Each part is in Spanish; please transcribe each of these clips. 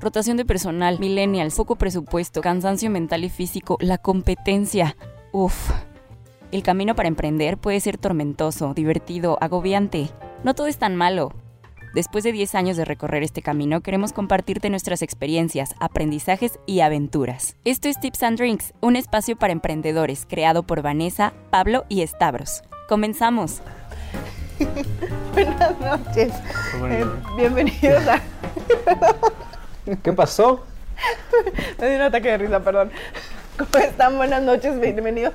rotación de personal, millennials, poco presupuesto, cansancio mental y físico, la competencia. Uf. El camino para emprender puede ser tormentoso, divertido, agobiante. No todo es tan malo. Después de 10 años de recorrer este camino, queremos compartirte nuestras experiencias, aprendizajes y aventuras. Esto es Tips and Drinks, un espacio para emprendedores creado por Vanessa, Pablo y Stavros. Comenzamos. Buenas noches. Eh, bienvenidos a. ¿Qué pasó? Me dio un ataque de risa, perdón. ¿Cómo están? Buenas noches, bienvenidos.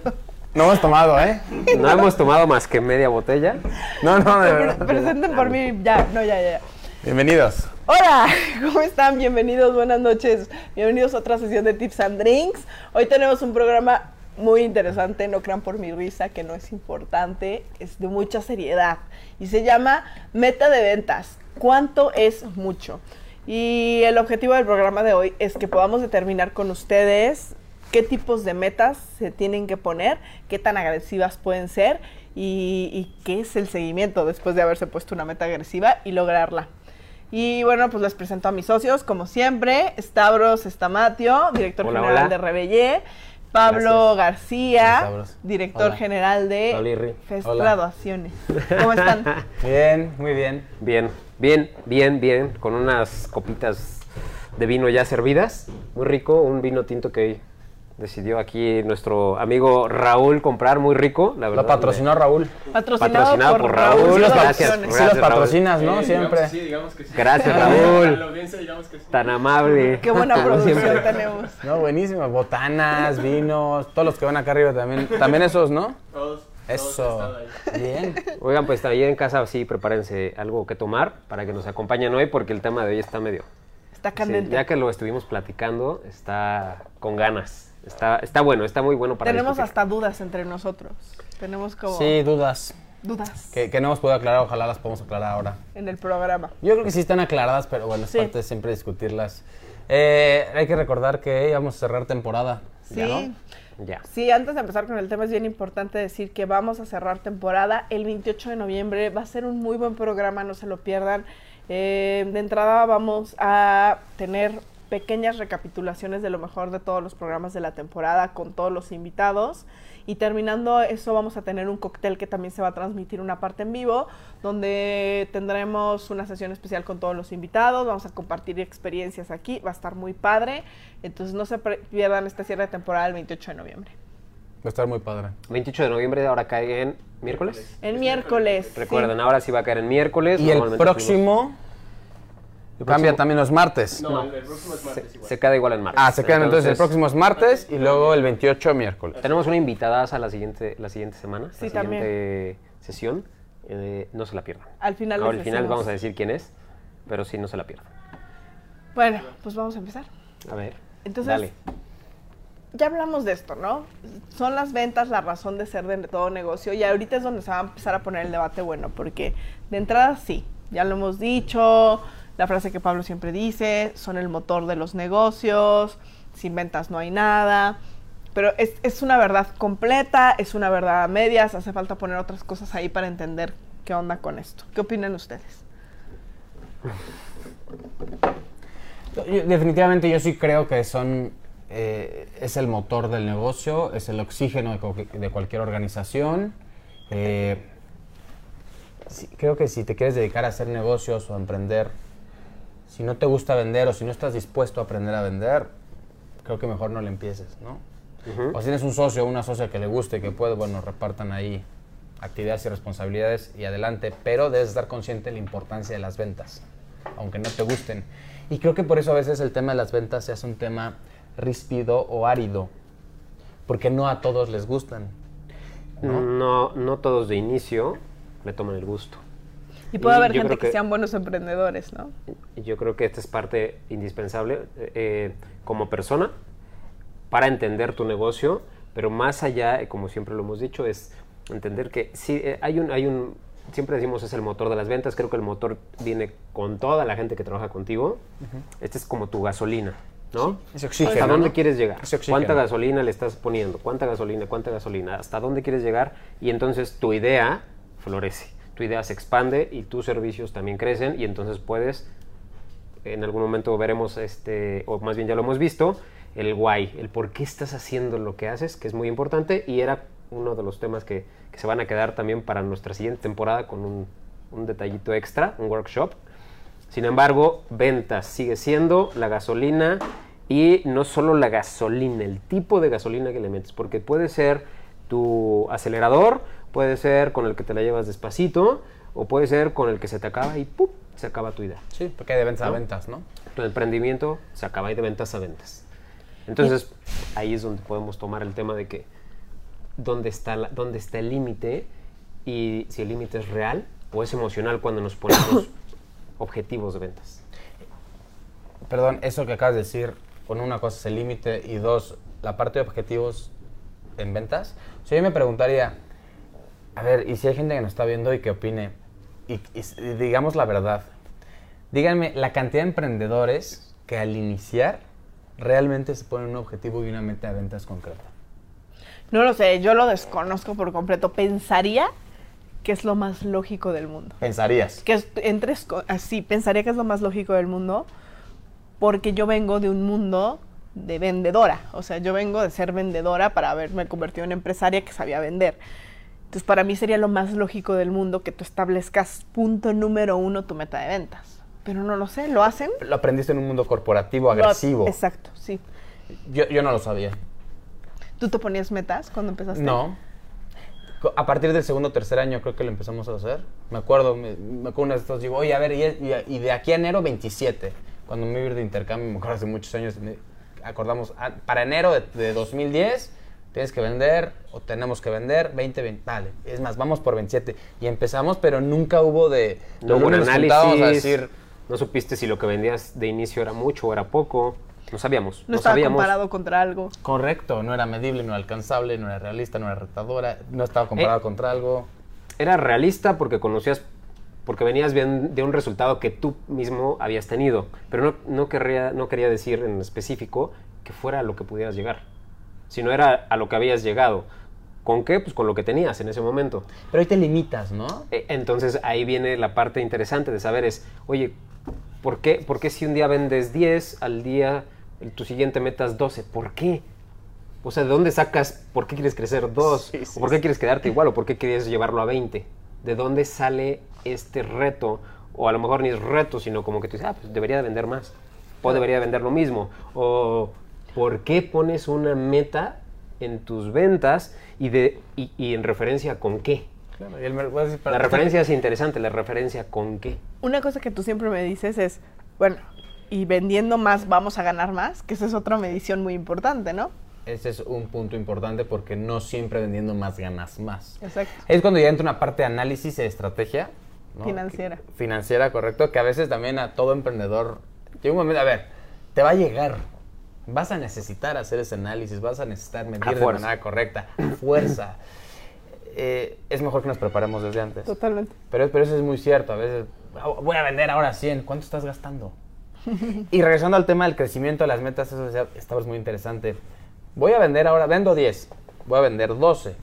No hemos tomado, ¿eh? No hemos tomado más que media botella. No, no, de verdad. Presenten por mí, ya, no, ya, ya. Bienvenidos. Hola, ¿cómo están? Bienvenidos, buenas noches. Bienvenidos a otra sesión de Tips and Drinks. Hoy tenemos un programa muy interesante, no crean por mi risa, que no es importante, es de mucha seriedad. Y se llama Meta de Ventas. ¿Cuánto es mucho? Y el objetivo del programa de hoy es que podamos determinar con ustedes qué tipos de metas se tienen que poner, qué tan agresivas pueden ser y, y qué es el seguimiento después de haberse puesto una meta agresiva y lograrla. Y bueno, pues les presento a mis socios, como siempre, Stavros Estamatio, director Hola, general hola. de Rebellé, Pablo García, director Hola. general de Hola. Graduaciones. ¿Cómo están? Bien, muy bien. Bien, bien, bien, bien. Con unas copitas de vino ya servidas. Muy rico. Un vino tinto que decidió aquí nuestro amigo Raúl comprar. Muy rico, la verdad. Lo patrocinó Raúl. Patrocinado, Patrocinado por, por Raúl. Raúl. Sí los, pat- Gracias, sí los gracias, Raúl. patrocinas, ¿no? Sí, Siempre. digamos que sí, digamos que sí. Gracias, Raúl. la audiencia digamos que sí. Tan amable. Qué buena producción tenemos. No, buenísimo. Botanas, vinos, todos los que van acá arriba también. También esos, ¿no? Todos. Eso. Bien. Oigan, pues ahí en casa sí, prepárense algo que tomar para que nos acompañen hoy porque el tema de hoy está medio... Está sí, candente. ya que lo estuvimos platicando, está con ganas. Está, está bueno, está muy bueno para Tenemos discutir. hasta dudas entre nosotros. Tenemos como Sí, dudas. dudas Que, que no hemos podido aclarar, ojalá las podamos aclarar ahora. en el programa. Yo creo que sí están aclaradas, pero bueno, es Sí. parte de siempre discutirlas. Eh, hay que recordar que vamos a cerrar temporada. Sí. ¿ya no? Ya. Sí, antes de empezar con el tema es bien importante decir que vamos a cerrar temporada el 28 de noviembre. Va a ser un muy buen programa, no se lo pierdan. Eh, de entrada vamos a tener pequeñas recapitulaciones de lo mejor de todos los programas de la temporada con todos los invitados. Y terminando eso vamos a tener un cóctel que también se va a transmitir una parte en vivo, donde tendremos una sesión especial con todos los invitados, vamos a compartir experiencias aquí, va a estar muy padre. Entonces no se pierdan este cierre de temporada el 28 de noviembre. Va a estar muy padre. 28 de noviembre ahora cae en miércoles. El miércoles. Recuerden, sí. ahora sí va a caer en miércoles. Y el Normalmente próximo cambia también los martes. No, el, el próximo es martes se, igual. se queda igual en martes. Ah, se quedan entonces, el próximo es martes y luego el 28 miércoles. Tenemos una invitada a la siguiente, la siguiente semana, Sí, la también. siguiente sesión. Eh, no se la pierdan. Al final Ahora, al final vamos a decir quién es, pero sí, no se la pierdan. Bueno, pues vamos a empezar. A ver, Entonces, dale. ya hablamos de esto, ¿no? Son las ventas la razón de ser de todo negocio y ahorita es donde se va a empezar a poner el debate bueno, porque de entrada sí, ya lo hemos dicho, la frase que Pablo siempre dice, son el motor de los negocios, sin ventas no hay nada, pero es, es una verdad completa, es una verdad a medias, hace falta poner otras cosas ahí para entender qué onda con esto. ¿Qué opinan ustedes? Definitivamente yo sí creo que son eh, es el motor del negocio, es el oxígeno de, de cualquier organización. Eh, creo que si te quieres dedicar a hacer negocios o a emprender, si no te gusta vender o si no estás dispuesto a aprender a vender, creo que mejor no le empieces, ¿no? O si tienes un socio o una socia que le guste, que puede, bueno, repartan ahí actividades y responsabilidades y adelante, pero debes estar consciente de la importancia de las ventas, aunque no te gusten. Y creo que por eso a veces el tema de las ventas se hace un tema ríspido o árido, porque no a todos les gustan. ¿no? no, todos de inicio le toman el gusto. Y puede Y haber yo gente creo que, que- sean buenos emprendedores, ¿no? Yo creo que esta es parte indispensable eh, como persona para entender tu negocio, pero más allá, como siempre lo hemos dicho, es entender que sí, eh, hay un, hay un, siempre decimos es el motor de las ventas, creo que el motor viene con toda la gente que trabaja contigo, este es como tu gasolina, ¿no? ese oxígeno, ¿Hasta dónde ¿no? quieres llegar? ¿Cuánta gasolina le estás poniendo? ¿Cuánta gasolina? ¿Cuánta gasolina? ¿Hasta dónde quieres llegar? Y entonces tu idea florece, tu idea se expande y tus servicios también crecen y entonces puedes en algún momento veremos, este, o más bien ya lo hemos visto, el why, el por qué estás haciendo lo que haces, que es muy importante y era uno de los temas que, que se van a quedar también para nuestra siguiente temporada con un, un detallito extra, un workshop. Sin embargo, ventas sigue siendo la gasolina y no solo la gasolina, el tipo de gasolina que le metes, porque puede ser tu acelerador, puede ser con el que te la llevas despacito, o puede ser con el que se te acaba y ¡pum! se acaba tu idea. Sí, porque hay de ventas ¿No? a ventas, ¿no? Tu emprendimiento se acaba y de ventas a ventas. Entonces, ahí es donde podemos tomar el tema de que dónde está, la- dónde está el límite y si el límite es real o es emocional cuando nos ponemos objetivos de ventas. Perdón, eso que acabas de decir, con una cosa es el límite y dos, la parte de objetivos en ventas. O sea, yo me preguntaría, a ver, y si hay gente que nos está viendo y que opine, y, digamos la verdad, díganme la cantidad de emprendedores que al iniciar realmente se ponen un objetivo y una meta de ventas concreta. No lo sé, yo lo desconozco por completo. Pensaría que es lo más lógico del mundo. Pensarías. Que es- así, pensaría que es lo más lógico del mundo porque yo vengo de un mundo de vendedora. O sea, yo vengo de ser vendedora para haberme convertido en empresaria que sabía vender. Entonces, para mí sería lo más lógico del mundo que tú establezcas punto número uno tu meta de ventas. Pero no lo sé, ¿lo hacen? Lo aprendiste en un mundo corporativo, Lo- agresivo. exacto, sí. Yo, yo no lo sabía. ¿Tú te ponías metas cuando empezaste? No. A partir del segundo o tercer año creo que lo empezamos a hacer. Me acuerdo, me, me acuerdo una de estas, digo, oye, a ver, y, y- de aquí a enero 27. Cuando me iba a ir de intercambio, me acuerdo hace muchos años, me- acordamos, para enero de, de 2010 tienes que vender o tenemos que vender 20, 20, vale. Es más, vamos por 27. Y empezamos, pero nunca hubo de... No hubo un análisis, a decir, no supiste si lo que vendías de inicio era mucho o era poco, no sabíamos. No, No, estaba sabíamos. comparado contra algo. correcto, no era medible, no era alcanzable, no era realista, no era retadora, no estaba comparado Eh, contra algo. Era realista porque conocías, porque venías bien de un resultado que tú mismo habías tenido, pero no, no, querría, no quería decir en específico que fuera a lo que pudieras llegar, sino era a lo que habías llegado. ¿Con qué? Pues con lo que tenías en ese momento. Pero ahí te limitas, ¿no? Eh, Entonces ahí viene la parte interesante de saber es, oye, ¿por qué, por qué si un día vendes 10, al día el- tu siguiente metas 12? ¿Por qué? O sea, ¿de dónde sacas por qué quieres crecer 2? Sí, sí, ¿O por qué quieres quedarte igual? ¿O por qué quieres llevarlo a 20? ¿De dónde sale este reto? O a lo mejor ni es reto, sino como que tú dices, ah, pues debería de vender más. O debería de vender lo mismo. O ¿por qué pones una meta en tus ventas y, de, y, y en referencia con qué? Claro, y el La referencia es interesante, la referencia con qué. Una cosa que tú siempre me dices es, bueno, y vendiendo más vamos a ganar más, que esa es otra medición muy importante, ¿no? Ese es un punto importante porque no siempre vendiendo más ganas más. Exacto. Es cuando ya entra una parte de análisis de estrategia. ¿no? Financiera. Que- financiera, correcto. Que a veces también a todo emprendedor llega un momento, a ver, te va a llegar. Vas a necesitar hacer ese análisis, vas a necesitar medir A de manera correcta. A fuerza. Eh, es mejor que nos preparemos desde antes. Totalmente. Pero, pero eso es muy cierto. A veces, "Ah, voy a vender ahora 100. ¿Cuánto estás gastando? y regresando al tema del crecimiento de las metas, eso estaba muy interesante. Voy a vender ahora, vendo 10. Voy a vender 12.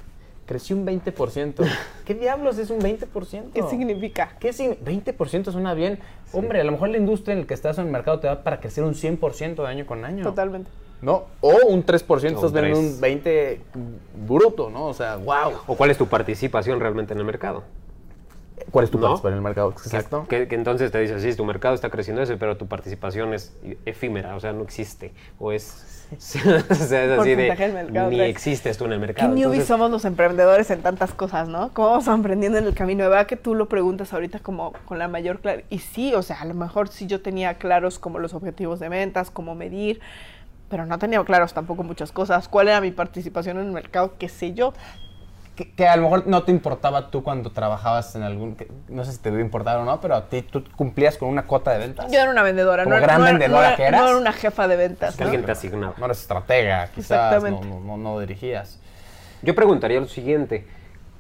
Crecí un 20%. ¿Qué diablos es un 20%? ¿Qué significa? ¿Qué signi- 20% suena bien. Hombre, a lo mejor la industria en la que estás en el mercado te da para crecer un 100% de año con año. Totalmente. ¿No? O un 3%, estás vendiendo un 20 bruto, ¿no? O sea, wow. ¿O cuál es tu participación realmente en el mercado? ¿Cuál es tu ¿No? participación en el mercado? Exacto. Que, que entonces te dices, sí, tu mercado está creciendo ese, pero tu participación es efímera, o sea, no existe. O es, o sea, es así de, mercado, ni existes tú en el Qué mercado. newbies Entonces, somos los emprendedores en tantas cosas, ¿no? ¿Cómo vamos aprendiendo en el camino? De verdad que tú lo preguntas ahorita como con la mayor claridad. Y sí, o sea, a lo mejor sí yo tenía claros como los objetivos de ventas, cómo medir, pero no tenía claros tampoco muchas cosas. ¿Cuál era mi participación en el mercado? ¿Qué sé yo? Que, que a lo mejor no te importaba tú cuando trabajabas en algún, que- no sé si te debe importar o no, pero a ti tú cumplías con una cuota de ventas. Yo era una vendedora, Como no, era- gran no era- vendedora no era- que eras. no era una jefa de ventas. que ¿no? alguien te asignaba. No eres estratega, quizás, Exactamente. no, no, no, no dirigías. Yo preguntaría lo siguiente,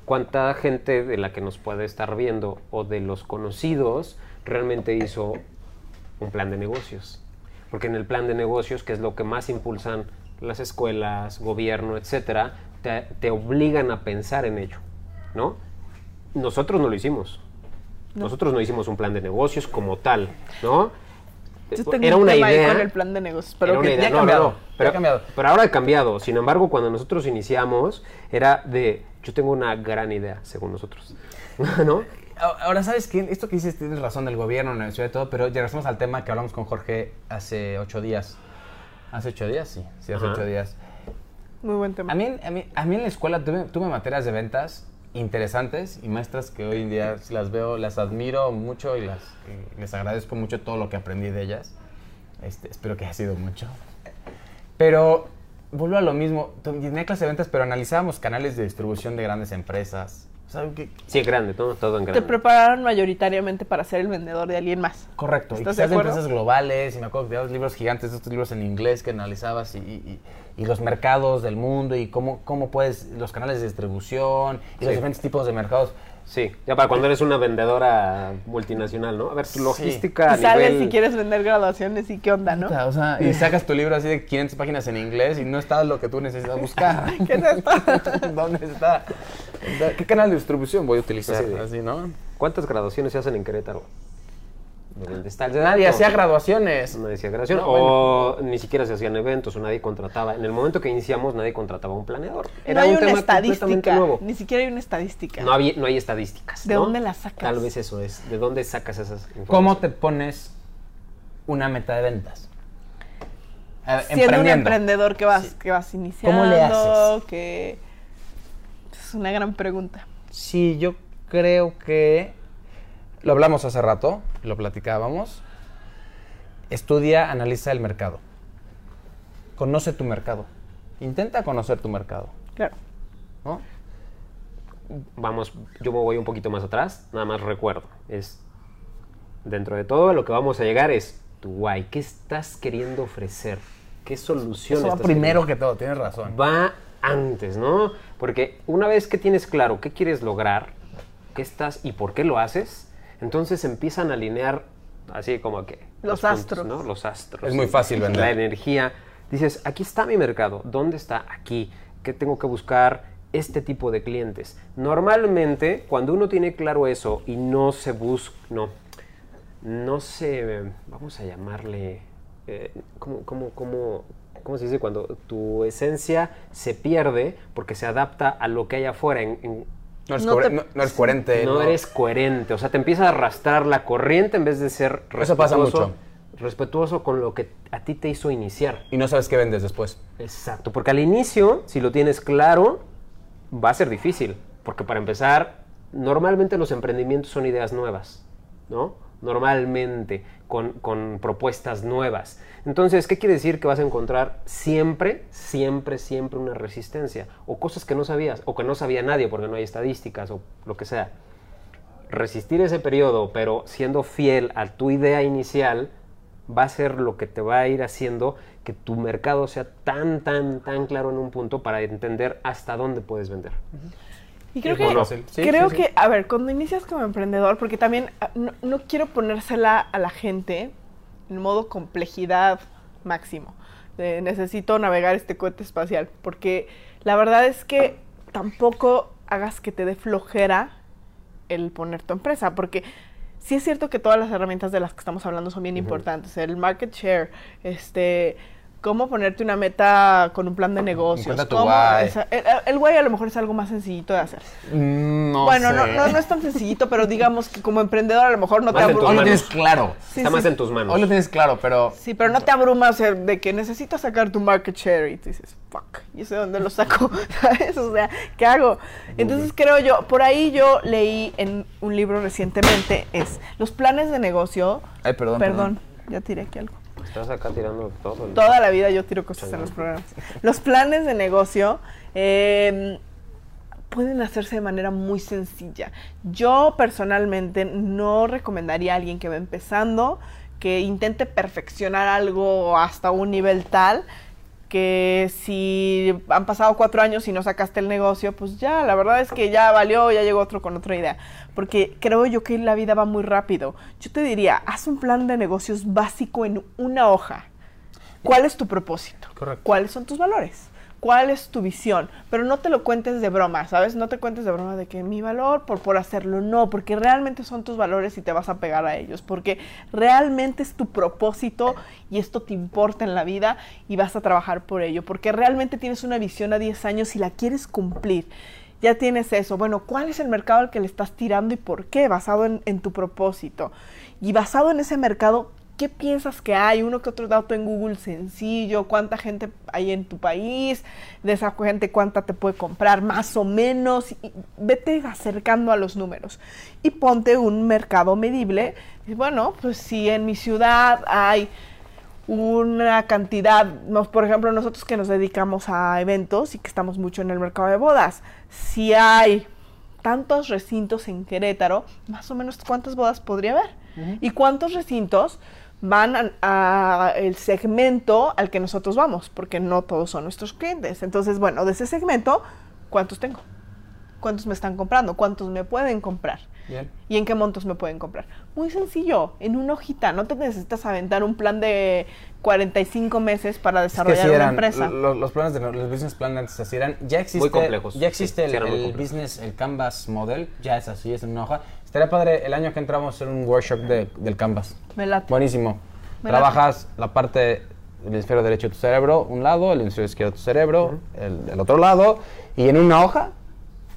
¿cuánta gente de la que nos puede estar viendo o de los conocidos realmente hizo un plan de negocios? Porque en el plan de negocios, que es lo que más impulsan las escuelas, gobierno, etcétera, te, te obligan a pensar en ello, ¿no? Nosotros no lo hicimos. Nosotros no hicimos un plan de negocios como tal, ¿no? Yo tengo era un una tema ahí idea. con el plan de negocios, pero Era una que idea, ya ha no, cambiado, no, ya ha pero, cambiado. pero ahora ha cambiado. Sin embargo, cuando nosotros iniciamos, era de, yo tengo una gran idea, según nosotros. ¿No? A- Ahora, ¿sabes qué? Esto que dices tienes razón del gobierno, la universidad y todo, pero ya regresamos al tema que hablamos con Jorge hace ocho días. ¿Hace ocho días? Sí, sí, hace Ajá. ocho días. Muy buen tema. A mí, a mí, a mí en la escuela tuve, tuve materias de ventas interesantes y maestras que hoy en día las veo, las admiro mucho y, las, les agradezco mucho todo lo que aprendí de ellas. Este, espero que haya sido mucho. Pero vuelvo a lo mismo. Tenía clase de ventas, pero analizábamos canales de distribución de grandes empresas. O sea, que- Sí, grande, todo, todo en Te grande. prepararon mayoritariamente para ser el vendedor de alguien más. Correcto, y ¿Estás de quizás de, empresas globales, y me acuerdo que había libros gigantes, estos libros en inglés que analizabas y, y- y los mercados del mundo y cómo, cómo puedes, los canales de distribución y los Sí. diferentes tipos de mercados. Sí, ya para cuando eres una vendedora multinacional, ¿no? A ver, tu Sí. logística a Y sales nivel... si quieres vender graduaciones y qué onda, ¿no? O sea, y sacas tu libro así de 500 páginas en inglés y no está lo que tú necesitas buscar. ¿Qué es esto? ¿Dónde está? ¿Qué canal de distribución voy a utilizar? Sí, sí. Así, ¿no? ¿Cuántas graduaciones se hacen en Querétaro? ¿De dónde está el Nadie hacía graduaciones. Nadie hacía graduación. No, o ni siquiera se hacían eventos o nadie contrataba. En el momento que iniciamos, nadie contrataba un planeador. no hay un una tema estadística. nuevo. Ni siquiera hay una estadística. No, había, no hay estadísticas. ¿De ¿no? dónde las sacas? Tal vez eso es. ¿De dónde sacas esas informaciones? ¿Cómo te pones una meta de ventas? Eh, Siendo un emprendedor que vas, que vas iniciando, ¿Cómo le haces? que es una gran pregunta. Sí, yo creo que lo hablamos hace rato, lo platicábamos. Estudia, analiza el mercado. Conoce tu mercado. Intenta conocer tu mercado, Claro. ¿no? Vamos, yo me voy un poquito más atrás. Nada más recuerdo. Es. Dentro de todo, lo que vamos a llegar es tu guay. ¿Qué estás queriendo ofrecer? ¿Qué solución Eso va estás primero queriendo? que todo, tienes razón. va antes, ¿no? Porque una vez que tienes claro qué quieres lograr, qué estás y por qué lo haces, entonces empiezan a alinear así como que Los astros. ¿no? Los astros. Es muy fácil vender. La energía. Dices, aquí está mi mercado. ¿Dónde está? Aquí. ¿Qué tengo que buscar? Este tipo de clientes. Normalmente, cuando uno tiene claro eso y no se busca, no, no se, vamos a llamarle, eh, ¿cómo, cómo, cómo, cómo se dice? Cuando tu esencia se pierde porque se adapta a lo que hay afuera. En, en- No eres, No te- no- no eres coherente. no, eres coherente, o sea, te empieza a arrastrar la corriente en vez de ser Eso pasa respetuoso, mucho. respetuoso con lo que a ti te hizo iniciar. Y no sabes qué vendes después. Exacto, porque al inicio, si lo tienes claro, va a ser difícil, porque para empezar, normalmente los emprendimientos son ideas nuevas, ¿no? Normalmente, con, propuestas nuevas. Entonces, ¿qué quiere decir? Que vas a encontrar siempre, siempre, siempre una resistencia, o cosas que no sabías, o que no sabía nadie porque no hay estadísticas, o lo que sea. Resistir ese periodo, pero siendo fiel a tu idea inicial, va a ser lo que te va a ir haciendo que tu mercado sea tan, tan, tan claro en un punto para entender hasta dónde puedes vender. Y creo que. Sí, creo sí, sí. que, a ver, cuando inicias como emprendedor, porque también ah, no, no quiero ponérsela a la gente en modo complejidad máximo. de necesito navegar este cohete espacial, porque la verdad es que tampoco hagas que te dé flojera el poner tu empresa, porque sí es cierto que todas las herramientas de las que estamos hablando son bien importantes, el market share, este cómo ponerte una meta con un plan de negocios, Encuentra tu cómo- why. esa- el, el why a lo mejor es algo más sencillito de hacer. No bueno, sé. no, no, no es tan sencillito, pero digamos que como emprendedor a lo mejor no te Más tus Hoy lo abrumas. tienes claro. Sí, Está sí. más en tus manos. Hoy lo tienes claro, pero Sí, pero no te abrumas de que necesitas sacar tu market share y tú dices, fuck, ¿y sé dónde lo saco? ¿Sabes? O sea, ¿qué hago? Entonces creo yo, por ahí yo leí en un libro recientemente, es los planes de negocio. Ay, perdón, Perdón, ya tiré aquí algo. Estás acá tirando todo. el- Toda la vida yo tiro cosas en los programas. Los planes de negocio eh, pueden hacerse de manera muy sencilla. Yo personalmente no recomendaría a alguien que va empezando que intente perfeccionar algo hasta un nivel tal que si han pasado cuatro años y no sacaste el negocio, pues ya, la verdad es que ya valió, ya llegó otro con otra idea. Porque creo yo que la vida va muy rápido. Yo te diría, haz un plan de negocios básico en una hoja. ¿Cuál es tu propósito? Correcto. ¿Cuáles son tus valores? ¿Cuál es tu visión? Pero no te lo cuentes de broma, ¿sabes? No te cuentes de broma de que mi valor por, por hacerlo, no, porque realmente son tus valores y te vas a pegar a ellos, porque realmente es tu propósito y esto te importa en la vida y vas a trabajar por ello, porque realmente tienes una visión a 10 años y la quieres cumplir. Ya tienes eso. Bueno, ¿cuál es el mercado al que le estás tirando y por qué? Basado en, en tu propósito. Y basado en ese mercado, ¿qué piensas que hay? Uno que otro dato en Google sencillo, cuánta gente hay en tu país, de esa gente cuánta te puede comprar, más o menos, y vete acercando a los números. Y ponte un mercado medible. Y bueno, pues si en mi ciudad hay una cantidad, nos- por ejemplo, nosotros que nos dedicamos a eventos y que estamos mucho en el mercado de bodas, si hay tantos recintos en Querétaro, más o menos cuántas bodas podría haber y cuántos recintos van a, a el segmento al que nosotros vamos, porque no todos son nuestros clientes. Entonces, bueno, de ese segmento, ¿cuántos tengo? ¿Cuántos me están comprando? ¿Cuántos me pueden comprar? Bien. ¿Y en qué montos me pueden comprar? Muy sencillo, en una hojita. No te necesitas aventar un plan de 45 meses para Es que desarrollar sí una eran, empresa. lo- los planes de los business plan antes así eran, ya existe, complejos, ya existe sí, el, eran muy el business, el Canvas model, ya es así, es en una hoja. Estaría padre el año que entramos a hacer un workshop de- del Canvas. Me late. Buenísimo. Me Trabajas la parte del hemisferio derecho de tu cerebro, un lado, el hemisferio izquierdo de tu cerebro, el, el otro lado, y en una hoja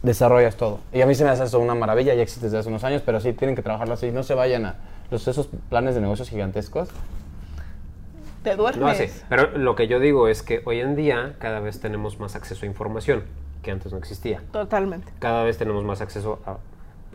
desarrollas todo. Y a mí se me hace eso una maravilla, ya existe desde hace unos años, pero sí tienen que trabajarlo así, no se vayan a los, esos planes de negocios gigantescos. Te duermes. No así. Pero lo que yo digo es que hoy en día cada vez tenemos más acceso a información que antes no existía. Totalmente. Cada vez tenemos más acceso a,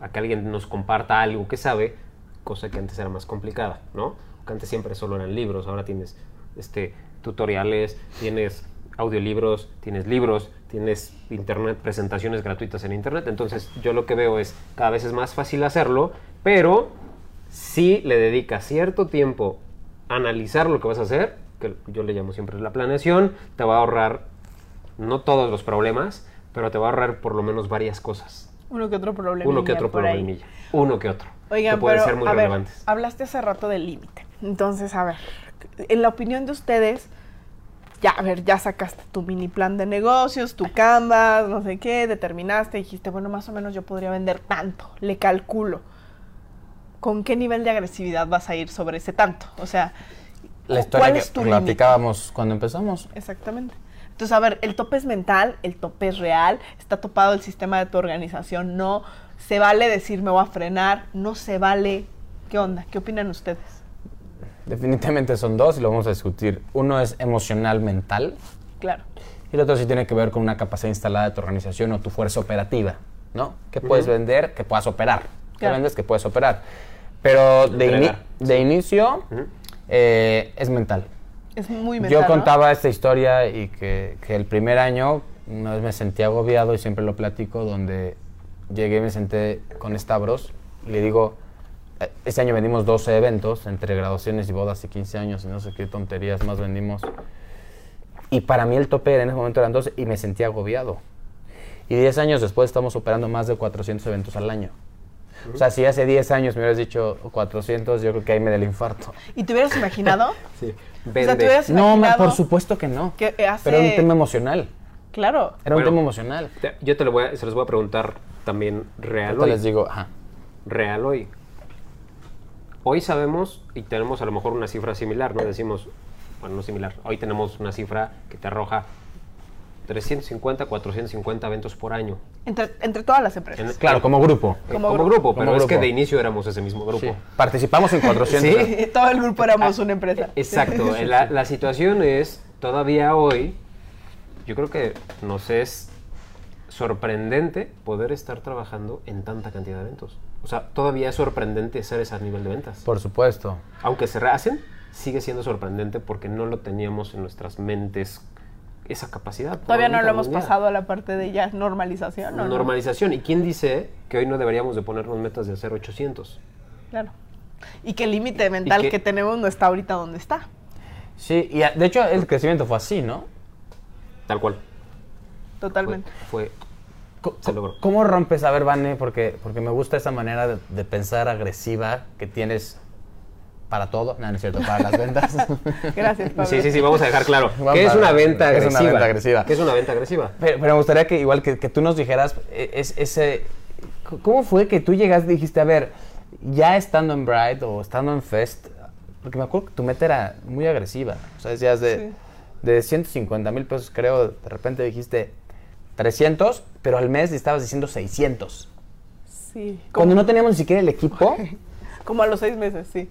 a que alguien nos comparta algo que sabe, cosa que antes era más complicada, ¿no? Que antes siempre solo eran libros, ahora tienes este, tutoriales, tienes audiolibros, tienes libros, tienes internet, presentaciones gratuitas en internet. Entonces yo lo que veo es cada vez es más fácil hacerlo, pero si le dedicas cierto tiempo a analizar lo que vas a hacer, que yo le llamo siempre la planeación, te va a ahorrar no todos los problemas, pero te va a ahorrar por lo menos varias cosas. Uno que otro problema. Uno que otro problemilla. Uno que otro. Oigan, que pueden pero, ser muy a ver, relevantes. hablaste hace rato del límite. Entonces, a ver, en la opinión de ustedes, ya, a ver, ya sacaste tu mini plan de negocios, tu Canvas, no sé qué, determinaste, dijiste, bueno, más o menos yo podría vender tanto, le calculo. ¿Con qué nivel de agresividad vas a ir sobre ese tanto? O sea, La historia ¿cuál que es tu límite? platicábamos cuando empezamos. Exactamente. Entonces, a ver, el tope es mental, el tope es real, está topado el sistema de tu organización, no se vale decir me voy a frenar, no se vale. ¿Qué onda? ¿Qué opinan ustedes? Definitivamente son dos y lo vamos a discutir. Uno es emocional mental Claro. y el otro sí tiene que ver con una capacidad instalada de tu organización o tu fuerza operativa, ¿no? ¿Qué puedes vender? Que puedas operar. ¿Qué Claro. vendes? Que puedes operar. Pero de, ini- Entregar. de inicio eh, es mental. Es muy mental. Yo ¿no? contaba esta historia y que, que el primer año una vez me sentí agobiado y siempre lo platico, donde llegué y me senté con Stavros y le digo, "Eh, este año vendimos 12 eventos entre graduaciones y bodas y 15 años y no sé qué tonterías más vendimos. Y para mí el tope en ese momento eran 12 y me sentí agobiado. Y 10 años después estamos operando más de 400 eventos al año. O sea, si hace 10 años me hubieras dicho 400, yo creo que ahí me da el infarto. ¿Y te hubieras imaginado? Sí. O sea, te Vende. hubieras No, imaginado por supuesto que no. que hace... Pero era un tema emocional. Claro. Era un tema emocional. Te- Yo te lo voy a, se los voy a preguntar también real Ahorita hoy. les digo, ajá. real hoy. Hoy sabemos y tenemos a lo mejor una cifra similar, ¿no? Decimos, bueno, no similar. Hoy tenemos una cifra que te arroja 350, 450 eventos por año. Entre, entre todas las empresas. En- Claro, como grupo. Eh, Como como, grupo. grupo, pero Como es que de inicio éramos ese mismo grupo. Sí. Participamos en 400. Sí. Todo el grupo éramos una empresa. Exacto. La, la situación es, todavía hoy, yo creo que nos es sorprendente poder estar trabajando en tanta cantidad de eventos. O sea, todavía es sorprendente hacer ese nivel de ventas. Por supuesto. aunque se hacen, sigue siendo sorprendente porque no lo teníamos en nuestras mentes esa capacidad. Todavía no lo hemos día. pasado a la parte de ya normalización, ¿no? Normalización. ¿Y quién dice que hoy no deberíamos de ponernos metas de hacer 800? Claro. Y que el límite mental que- que tenemos no está ahorita donde está. Sí, y a- de hecho el crecimiento fue así, ¿no? Tal cual. Totalmente. fue- Se logró. ¿Cómo rompes? A ver, Vane, porque, porque me gusta esa manera de, de pensar agresiva que tienes para todo, no, no es cierto, para las ventas. Gracias, Pablo. Sí, sí, sí, vamos a dejar claro. Vamos ¿Qué es una venta ¿qué es agresiva? una venta agresiva? ¿Qué es una venta agresiva? Pero, pero me gustaría que igual que, que tú nos dijeras eh, es, ese cómo fue que tú llegaste y dijiste, a ver, ya estando en Bright o estando en Fest, porque me acuerdo que tu meta era muy agresiva, o sea, decías de, Sí. de 150 mil pesos, creo, de repente dijiste 300, pero al mes le estabas diciendo 600. Sí. Cuando no teníamos ni siquiera el equipo, Como a los seis meses, sí.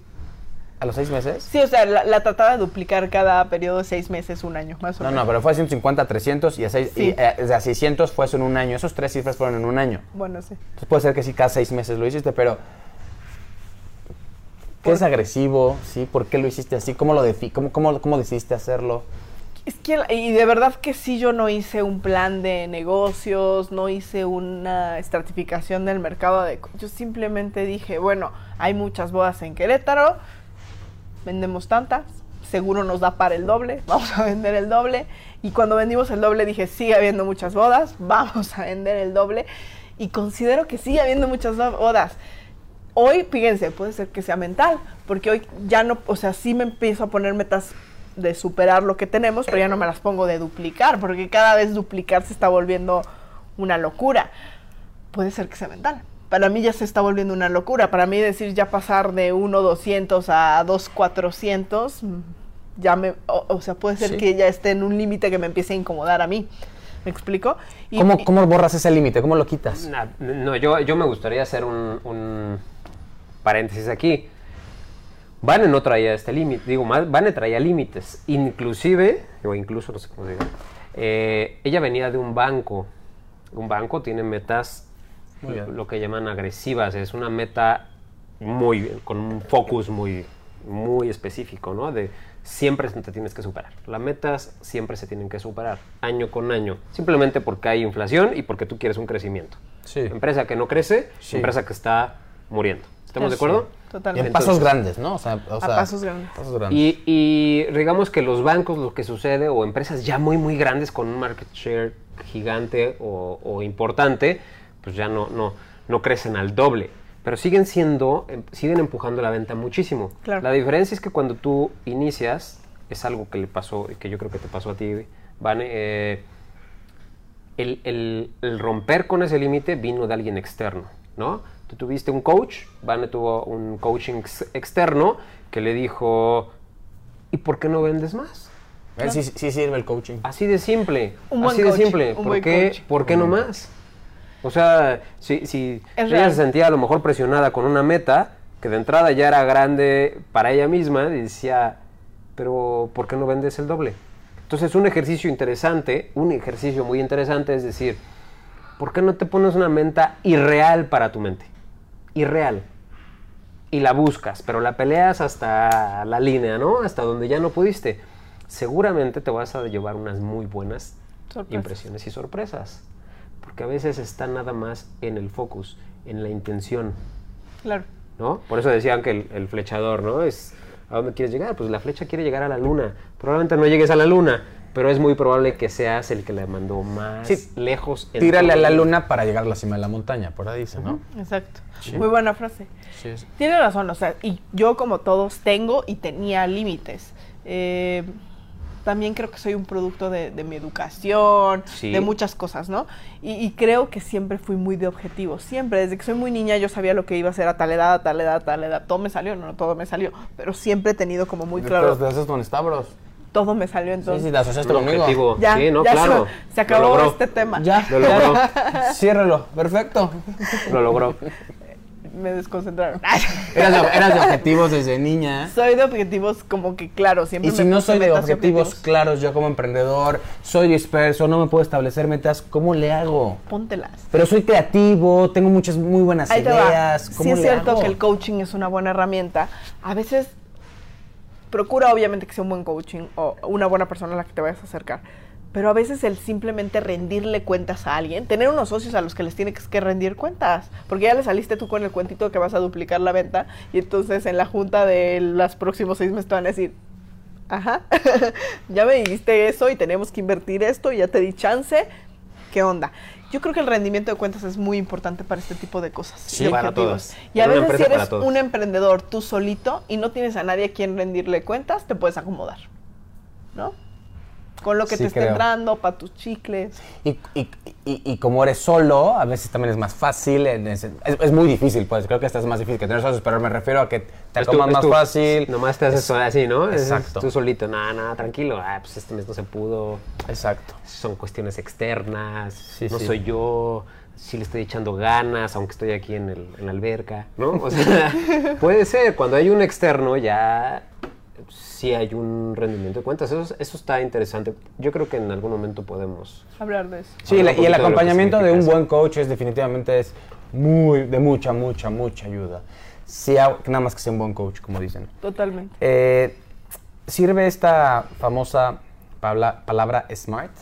A los seis meses. Sí, o sea, la, la trataba de duplicar cada periodo de seis meses, un año, más o No, menos. no, pero fue de 150 a 300 y a, seis- Sí. y, eh, a 600 fue eso en un año. Esos tres cifras fueron en un año. Bueno, sí. Entonces puede ser que sí, cada seis meses lo hiciste, pero. ¿Qué es agresivo? ¿Sí? ¿Por qué lo hiciste así? ¿Cómo, lo defi cómo, cómo, cómo decidiste hacerlo? Es que, y de verdad que sí, yo no hice un plan de negocios, no hice una estratificación del mercado. De, yo simplemente dije, bueno, hay muchas bodas en Querétaro, vendemos tantas, seguro nos da para el doble, vamos a vender el doble. Y cuando vendimos el doble dije, sigue habiendo muchas bodas, vamos a vender el doble. Y considero que sigue habiendo muchas bo- bodas. Hoy, fíjense, puede ser que sea mental, porque hoy ya no, o sea, sí me empiezo a poner metas de superar lo que tenemos, pero ya no me las pongo de duplicar, porque cada vez duplicar se está volviendo una locura. Puede ser que sea mental. Para mí ya se está volviendo una locura. Para mí decir ya pasar de 1.200 a 2.400, mm, ya me, o, o sea, puede ser Sí. que ya esté en un límite que me empiece a incomodar a mí. ¿Me explico? Y- ¿Cómo, y- ¿Cómo borras ese límite? ¿Cómo lo quitas? Na- No, yo, yo me gustaría hacer un, un paréntesis aquí. Vane no traía este límite, digo, más, Vane traía límites, inclusive, o incluso, no sé cómo se diga, eh, ella venía de un banco, un banco tiene metas, Lo que llaman agresivas, es una meta muy, con un focus muy, muy específico, ¿no? De siempre te tienes que superar. Las metas siempre se tienen que superar, año con año, simplemente porque hay inflación y porque tú quieres un crecimiento. Sí. Empresa que no crece, Sí. empresa que está muriendo. ¿Estamos de Sí, acuerdo? Y Totalmente. en pasos Entonces- grandes, ¿no? O sea, o sea, pasos grandes. pasos grandes. Y, y digamos que los bancos, lo que sucede, o empresas ya muy, muy grandes con un market share gigante o, o importante, pues ya no, no, no crecen al doble. Pero siguen siendo, em- siguen empujando la venta muchísimo. Claro. La diferencia es que cuando tú inicias, es algo que le pasó, que yo creo que te pasó a ti, Vane, eh, el, el- el romper con ese límite vino de alguien externo, ¿no? Tú tuviste un coach, Vane tuvo un coaching ex- externo que le dijo, ¿y por qué no vendes más? Ver, sí, sí sirve el coaching. Así de simple, Un buen así de coach, simple. un ¿Por buen qué, coach. ¿por qué no más? O sea, si, si ella se sentía a lo mejor presionada con una meta, que de entrada ya era grande para ella misma, y decía, pero ¿por qué no vendes el doble? Entonces un ejercicio interesante, un ejercicio muy interesante es decir, ¿por qué no te pones una meta irreal para tu mente? Irreal. Y la buscas, pero la peleas hasta la línea, ¿no? Hasta donde ya no pudiste. Seguramente te vas a llevar unas muy buenas Sorpresas. impresiones y sorpresas. Porque a veces está nada más en el focus, en la intención, Claro. ¿no? Por eso decían que el, el flechador, ¿no? Es, ¿a dónde quieres llegar? Pues la flecha quiere llegar a la luna. Probablemente no llegues a la luna, pero es muy probable que seas el que la mandó más Sí, lejos. en Tírale a la luna para llegar a la cima de la montaña, por ahí dice, ¿no? Exacto. Sí. Muy buena frase. Sí, Tiene razón, o sea, y yo como todos tengo y tenía límites. Eh, también creo que soy un producto de, de mi educación, Sí. de muchas cosas, ¿no? Y, y creo que siempre fui muy de objetivos, siempre, desde que soy muy niña yo sabía lo que iba a hacer a tal edad, a tal edad, a tal edad. Todo me salió, no, todo me salió, pero siempre he tenido como muy claro, ¿Te haces con Stavros? todo me salió Sí, entonces. sí, te asociaste conmigo. objetivo. Ya, sí, no, ya claro. se, se acabó Lo logró. este tema. Ya, Lo logró. Ciérrelo, perfecto. Lo logró. Me desconcentraron. Eras de, eras de objetivos desde niña. soy de objetivos como que claro, siempre Y si me no soy de objetivos claros, yo como emprendedor, soy disperso, no me puedo establecer metas, ¿cómo le hago? Póntelas. Pero soy creativo, tengo muchas muy buenas Ahí te va. ideas. Sí ¿Cómo es le cierto hago? que el coaching es una buena herramienta. A veces procura obviamente que sea un buen coaching o una buena persona a la que te vayas a acercar. Pero a veces el simplemente rendirle cuentas a alguien, tener unos socios a los que les tienes que rendir cuentas, porque ya le saliste tú con el cuentito que vas a duplicar la venta y entonces en la junta de los próximos seis meses te van a decir, ajá, ya me dijiste eso y tenemos que invertir esto y ya te di chance, ¿qué onda? Yo creo que el rendimiento de cuentas es muy importante para este tipo de cosas. Sí, de para todos. Y a En veces si eres un emprendedor tú solito y no tienes a nadie a quien rendirle cuentas, te puedes acomodar. ¿No? Con lo que Sí, te estén creo. dando, para tus chicles. Y, y- y- y como eres solo, a veces también es más fácil. en ese- es, es muy difícil, pues. Creo que esta es más difícil que tener socios, pero me refiero a que te es más fácil. Nomás te haces Es- así, ¿no? Es- Exacto. tú solito, nada, nada, tranquilo. Ah, pues este mes no se pudo. Exacto. Son cuestiones externas. Sí, no sí. soy yo. Sí le estoy echando ganas, aunque estoy aquí en, el- en la alberca, ¿no? O sea, puede ser. Cuando hay un externo ya sí hay un rendimiento de cuentas. Eso, eso está interesante. Yo creo que en algún momento podemos... Hablar de eso. Sí, la- y el de acompañamiento de un buen coach es definitivamente es muy, de mucha, mucha, mucha ayuda. Sí, nada más que sea un buen coach, como dicen. Totalmente. Eh, sirve esta famosa pabla- palabra SMART,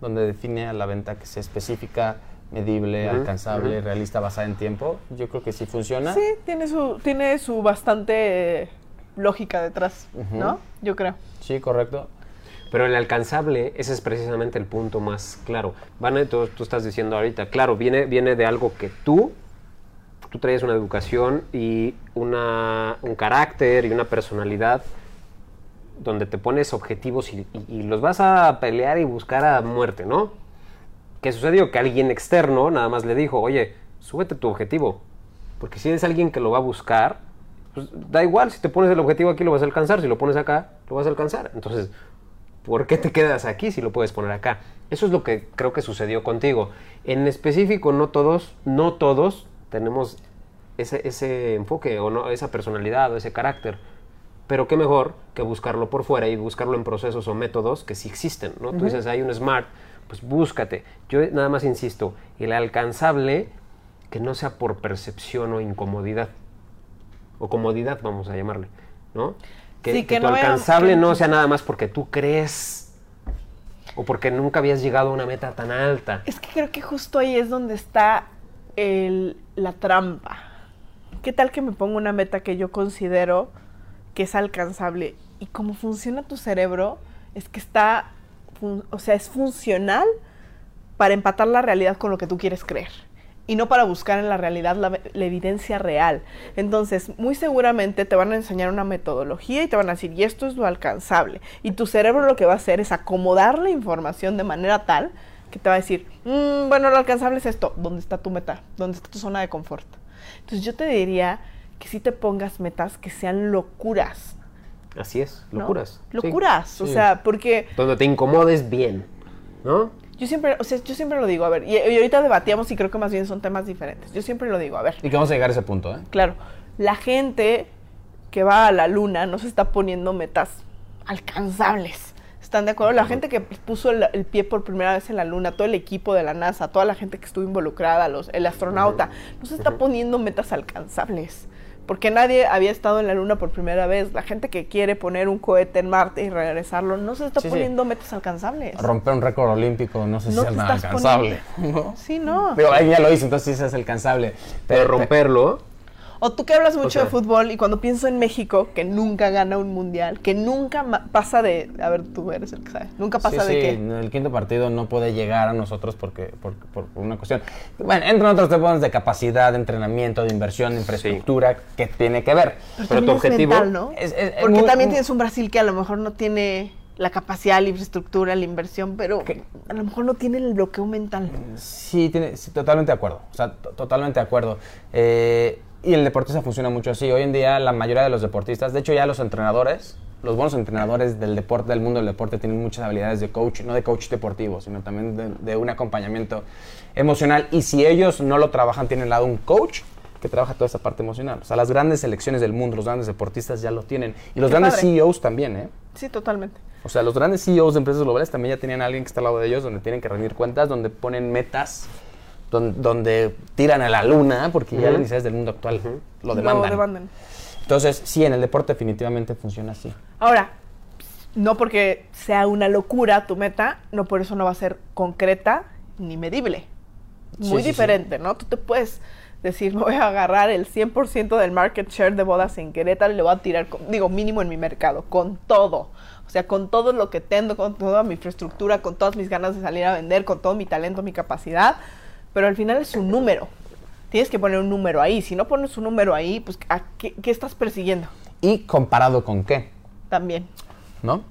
donde define a la venta que sea específica, medible, alcanzable, realista, basada en tiempo. Yo creo que sí funciona. Sí, tiene su, tiene su bastante eh, lógica detrás. ¿no? Yo creo. Sí, correcto. Pero el alcanzable, ese es precisamente el punto más claro. Vane, tú, tú estás diciendo ahorita, claro, viene, viene de algo que tú, tú traes una educación y una, un carácter y una personalidad donde te pones objetivos y, y- y los vas a pelear y buscar a muerte, ¿no? ¿Qué sucedió? Que alguien externo nada más le dijo, oye, súbete tu objetivo. Porque si eres alguien que lo va a buscar, pues da igual, si te pones el objetivo aquí lo vas a alcanzar, si lo pones acá, lo vas a alcanzar. Entonces, ¿por qué te quedas aquí si lo puedes poner acá? Eso es lo que creo que sucedió contigo. En específico, no todos, no todos tenemos ese, ese enfoque o no, esa personalidad o ese carácter. Pero qué mejor que buscarlo por fuera y buscarlo en procesos o métodos que sí existen, ¿no? Tú dices, hay un smart, pues búscate. Yo nada más insisto, el alcanzable que no sea por percepción o incomodidad. O comodidad, vamos a llamarle, ¿no? Que, Sí, que que tu no vean- alcanzable que- no sea nada más porque tú crees o porque nunca habías llegado a una meta tan alta. Es que creo que justo ahí es donde está el- la trampa. ¿Qué tal que me pongo una meta que yo considero que es alcanzable? Y cómo funciona tu cerebro es que está, o sea, es funcional para empatar la realidad con lo que tú quieres creer. Y no para buscar en la realidad la, la evidencia real. Entonces, muy seguramente te van a enseñar una metodología y te van a decir, y esto es lo alcanzable. Y tu cerebro lo que va a hacer es acomodar la información de manera tal que te va a decir, "Mm, bueno, lo alcanzable es esto. ¿Dónde está tu meta? ¿Dónde está tu zona de confort? Entonces, yo te diría que si te pongas metas que sean locuras. Así es, ¿no? locuras. sí. Locuras. O Sí. sea, porque Donde te incomodes bien, ¿no? Yo siempre, o sea, yo siempre lo digo, a ver, y, y ahorita debatíamos y creo que más bien son temas diferentes. Yo siempre lo digo, a ver, Y que vamos a llegar a ese punto, ¿eh? claro, la gente que va a la luna no se está poniendo metas alcanzables. ¿Están de acuerdo? La gente que puso el, el pie por primera vez en la luna, todo el equipo de la NASA, toda la gente que estuvo involucrada, los, el astronauta, no se está poniendo metas alcanzables. Porque nadie había estado en la luna por primera vez. La gente que quiere poner un cohete en Marte y regresarlo no se está Sí, sí. poniendo metas alcanzables. Romper un récord olímpico no sé si No es alcanzable. poniendo- Sí, no. Digo, ahí ya lo hice, entonces sí es alcanzable. Pero romperlo, O tú que hablas mucho sea- de fútbol y cuando pienso en México, que nunca gana un mundial, que nunca pasa de. A ver, tú eres el que sabe. Nunca pasa sí, de sí, qué. El quinto partido no puede llegar a nosotros porque, por, por una cuestión. Bueno, entre otros temas de capacidad, de entrenamiento, de inversión, de infraestructura, que tiene que ver. pero tu objetivo mental, ¿no? es- es- es Porque muy- también muy- tienes un Brasil que a lo mejor no tiene la capacidad, la infraestructura, la inversión, pero a lo mejor no tiene el bloqueo mental. Sí, tiene, sí, totalmente de acuerdo. O sea, to- totalmente de acuerdo. Eh, y el deportista funciona mucho así. Hoy en día la mayoría de los deportistas, de hecho ya los entrenadores, los buenos entrenadores del deporte, del mundo del deporte, tienen muchas habilidades de coach, no de coach deportivo, sino también de, de un acompañamiento emocional. Y si ellos no lo trabajan, tienen al lado un coach que trabaja toda esa parte emocional. O sea, las grandes selecciones del mundo, los grandes deportistas ya lo tienen. Y los Qué grandes padre. CEOs también, ¿eh? Sí, totalmente. O sea, los grandes CEOs de empresas globales también ya tenían a alguien que está al lado de ellos, donde tienen que rendir cuentas, donde ponen metas, don- donde, tiran a la luna, porque ya Ujú. las necesidades del mundo actual lo demandan. demandan. Entonces, sí, en el deporte definitivamente funciona así. Ahora, no porque sea una locura tu meta, no por eso no va a ser concreta ni medible. Sí, Muy sí, sí. diferente, ¿no? Tú te puedes decir, me voy a agarrar el 100% del market share de bodas en Querétaro y le voy a tirar, con- digo, mínimo en mi mercado, con todo. O sea, con todo lo que tengo, con toda mi infraestructura, con todas mis ganas de salir a vender, con todo mi talento, mi capacidad, pero al final es un número. Tienes que poner un número ahí. Si no pones un número ahí, pues ¿a qué, qué estás persiguiendo? ¿Y comparado con qué? También. ¿no?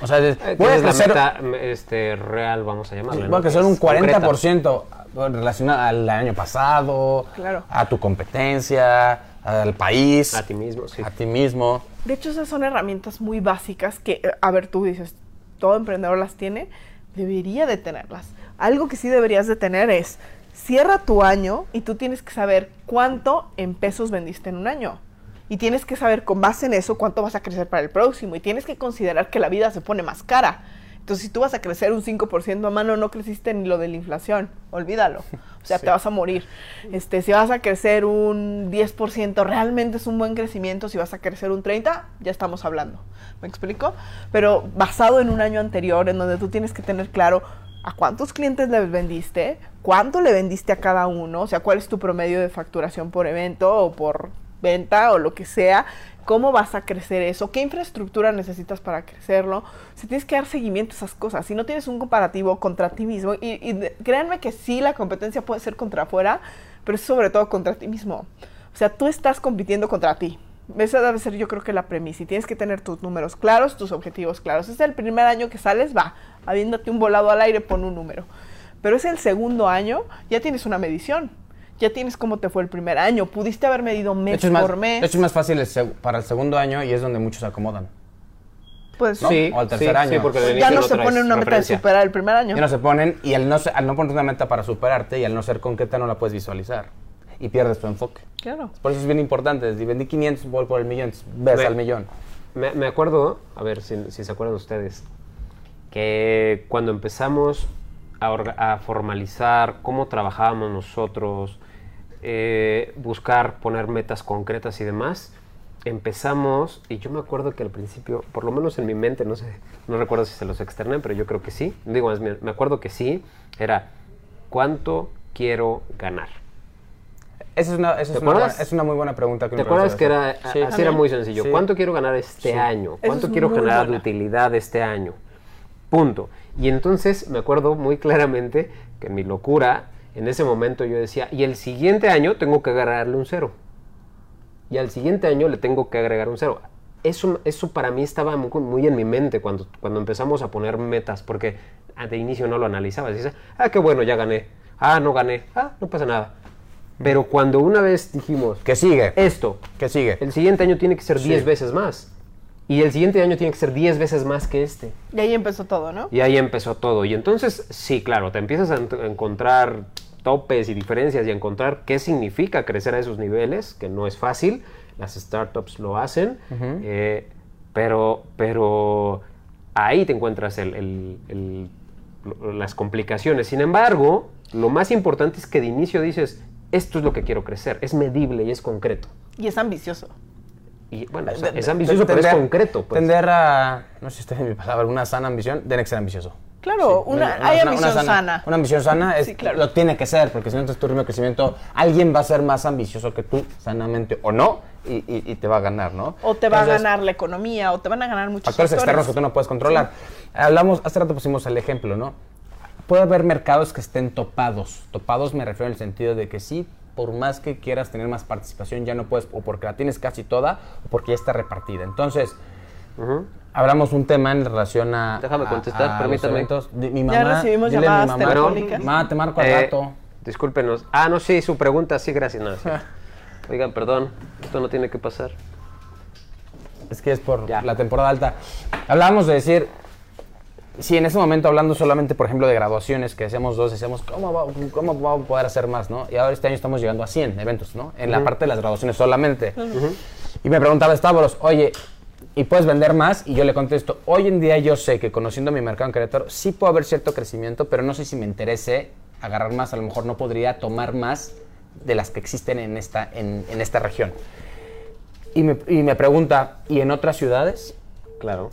O sea, de- Eh, voy a tienes la crecer, meta este, real, vamos a llamarla. voy ¿no? a crecer un es concreta. 40% relacionado al año pasado, Claro. a tu competencia, al país, A ti mismo, sí. a ti mismo. De hecho, esas son herramientas muy básicas que, eh, a ver, tú dices, todo emprendedor las tiene, debería de tenerlas. Algo que sí deberías de tener es, cierra tu año y tú tienes que saber cuánto en pesos vendiste en un año. Y tienes que saber con base en eso cuánto vas a crecer para el próximo. Y tienes que considerar que la vida se pone más cara. Entonces, si tú vas a crecer un 5% a mano, no creciste ni lo de la inflación. Olvídalo. O sea, te vas a morir. Este, si vas a crecer un 10%, realmente es un buen crecimiento. Si vas a crecer un 30%, ya estamos hablando. ¿Me explico? Pero basado en un año anterior, en donde tú tienes que tener claro a cuántos clientes le vendiste, cuánto le vendiste a cada uno, o sea, cuál es tu promedio de facturación por evento o por venta o lo que sea, cómo vas a crecer eso, qué infraestructura necesitas para crecerlo. Sea, tienes que dar seguimiento a esas cosas. Si no tienes un comparativo contra ti mismo, y, y créanme que sí, la competencia puede ser contra afuera, pero es sobre todo contra ti mismo. O sea, tú estás compitiendo contra ti. Esa debe ser yo creo que la premisa. Y tienes que tener tus números claros, tus objetivos claros. Es el primer año que sales, va, habiéndote un volado al aire, pon un número. Pero es el segundo año, ya tienes una medición. Ya tienes cómo te fue el primer año. Pudiste haber medido mes hecho, es más, por mes. de hecho, es más fácil el para el segundo año y es donde muchos se acomodan. pues ¿no? Sí, O al tercer sí, año. sí, porque ya no se traes pone una meta de superar el primer año. Ya no se ponen y al no, al no poner una meta para superarte y al no ser concreta no la puedes visualizar y pierdes tu enfoque. Claro. Por eso es bien importante. Si vendí 500, voy por el millón, ves Me- al millón. Me, me acuerdo, a ver si, si se acuerdan ustedes, que cuando empezamos a, orga- a formalizar cómo trabajábamos nosotros, eh, buscar poner metas concretas y demás, empezamos, y yo me acuerdo que al principio, por lo menos en mi mente, no sé, no recuerdo si se los externé, pero yo creo que sí, digo, más bien, me acuerdo que sí, era, ¿cuánto quiero ganar? Esa es una, esa ¿Te es una, buena- es una muy buena pregunta. Que ¿Te acuerdas que de era. Sí. así era muy sencillo? Sí. ¿Cuánto quiero ganar este Sí. año? ¿Cuánto es quiero generar de buena. utilidad este año? Punto. Y entonces me acuerdo muy claramente que en mi locura, en ese momento yo decía, y el siguiente año tengo que agregarle un cero. Y al siguiente año le tengo que agregar un cero. Eso, eso para mí estaba muy, muy en mi mente cuando, cuando empezamos a poner metas, porque ah, de inicio no lo analizabas. Dices, ah, qué bueno, ya gané. Ah, no gané. Ah, no pasa nada. Pero cuando una vez dijimos, ¿Qué sigue? esto, ¿Qué sigue? el siguiente año tiene que ser Sí. 10 veces más. Y el siguiente año tiene que ser 10 veces más que este. Y ahí empezó todo, ¿no? Y ahí empezó todo. Y entonces, sí, claro, te empiezas a a encontrar topes y diferencias y a encontrar qué significa crecer a esos niveles, que no es fácil. Las startups lo hacen. eh, pero, pero ahí te encuentras el- el- el- las complicaciones. Sin embargo, lo más importante es que de inicio dices, esto es lo que quiero crecer. Es medible y es concreto. Y es ambicioso. Y bueno, o sea, es ambicioso, pero es concreto. Pues. Tender a, no sé si esta es mi palabra, una sana ambición, tiene que ser ambicioso. Claro, una, hay ambición sana. Una ambición sana es, Sí, claro. lo tiene que ser, porque si no entonces tu ritmo de crecimiento, alguien va a ser más ambicioso que tú, sanamente o no, y, y- y te va a ganar, ¿no? O te va Entonces, a ganar la economía, o te van a ganar muchos Factores factores. externos que tú no puedes controlar. Hablamos, hace rato pusimos el ejemplo, ¿no? Puede haber mercados que estén topados. Topados me refiero en el sentido de que sí, por más que quieras tener más participación, ya no puedes, o porque la tienes casi toda, o porque ya está repartida. Entonces, hablamos un tema en relación a. Déjame contestar, a permítame. Mi Ya mamá, recibimos dile a mi llamadas mamá, telefónicas. Mamá, te marco al Eh, rato. Discúlpenos. Ah, no, sí, su pregunta, sí, gracias. No, sí. Oigan, perdón, esto no tiene que pasar. Es que es por Ya. la temporada alta. Hablábamos de decir, si en ese momento hablando solamente, por ejemplo, de graduaciones, que decíamos dos, decíamos, ¿cómo, va- ¿cómo vamos a poder hacer más? ¿no? Y ahora este año estamos llegando a 100 eventos, ¿no? En la parte de las graduaciones solamente. Y me preguntaba Stavros, oye, ¿y puedes vender más? Y yo le contesto, hoy en día yo sé que conociendo mi mercado en Querétaro, sí puede haber cierto crecimiento, pero no sé si me interese agarrar más, a lo mejor no podría tomar más de las que existen en esta, en, en esta región. Y me, y me pregunta, ¿y en otras ciudades? Claro.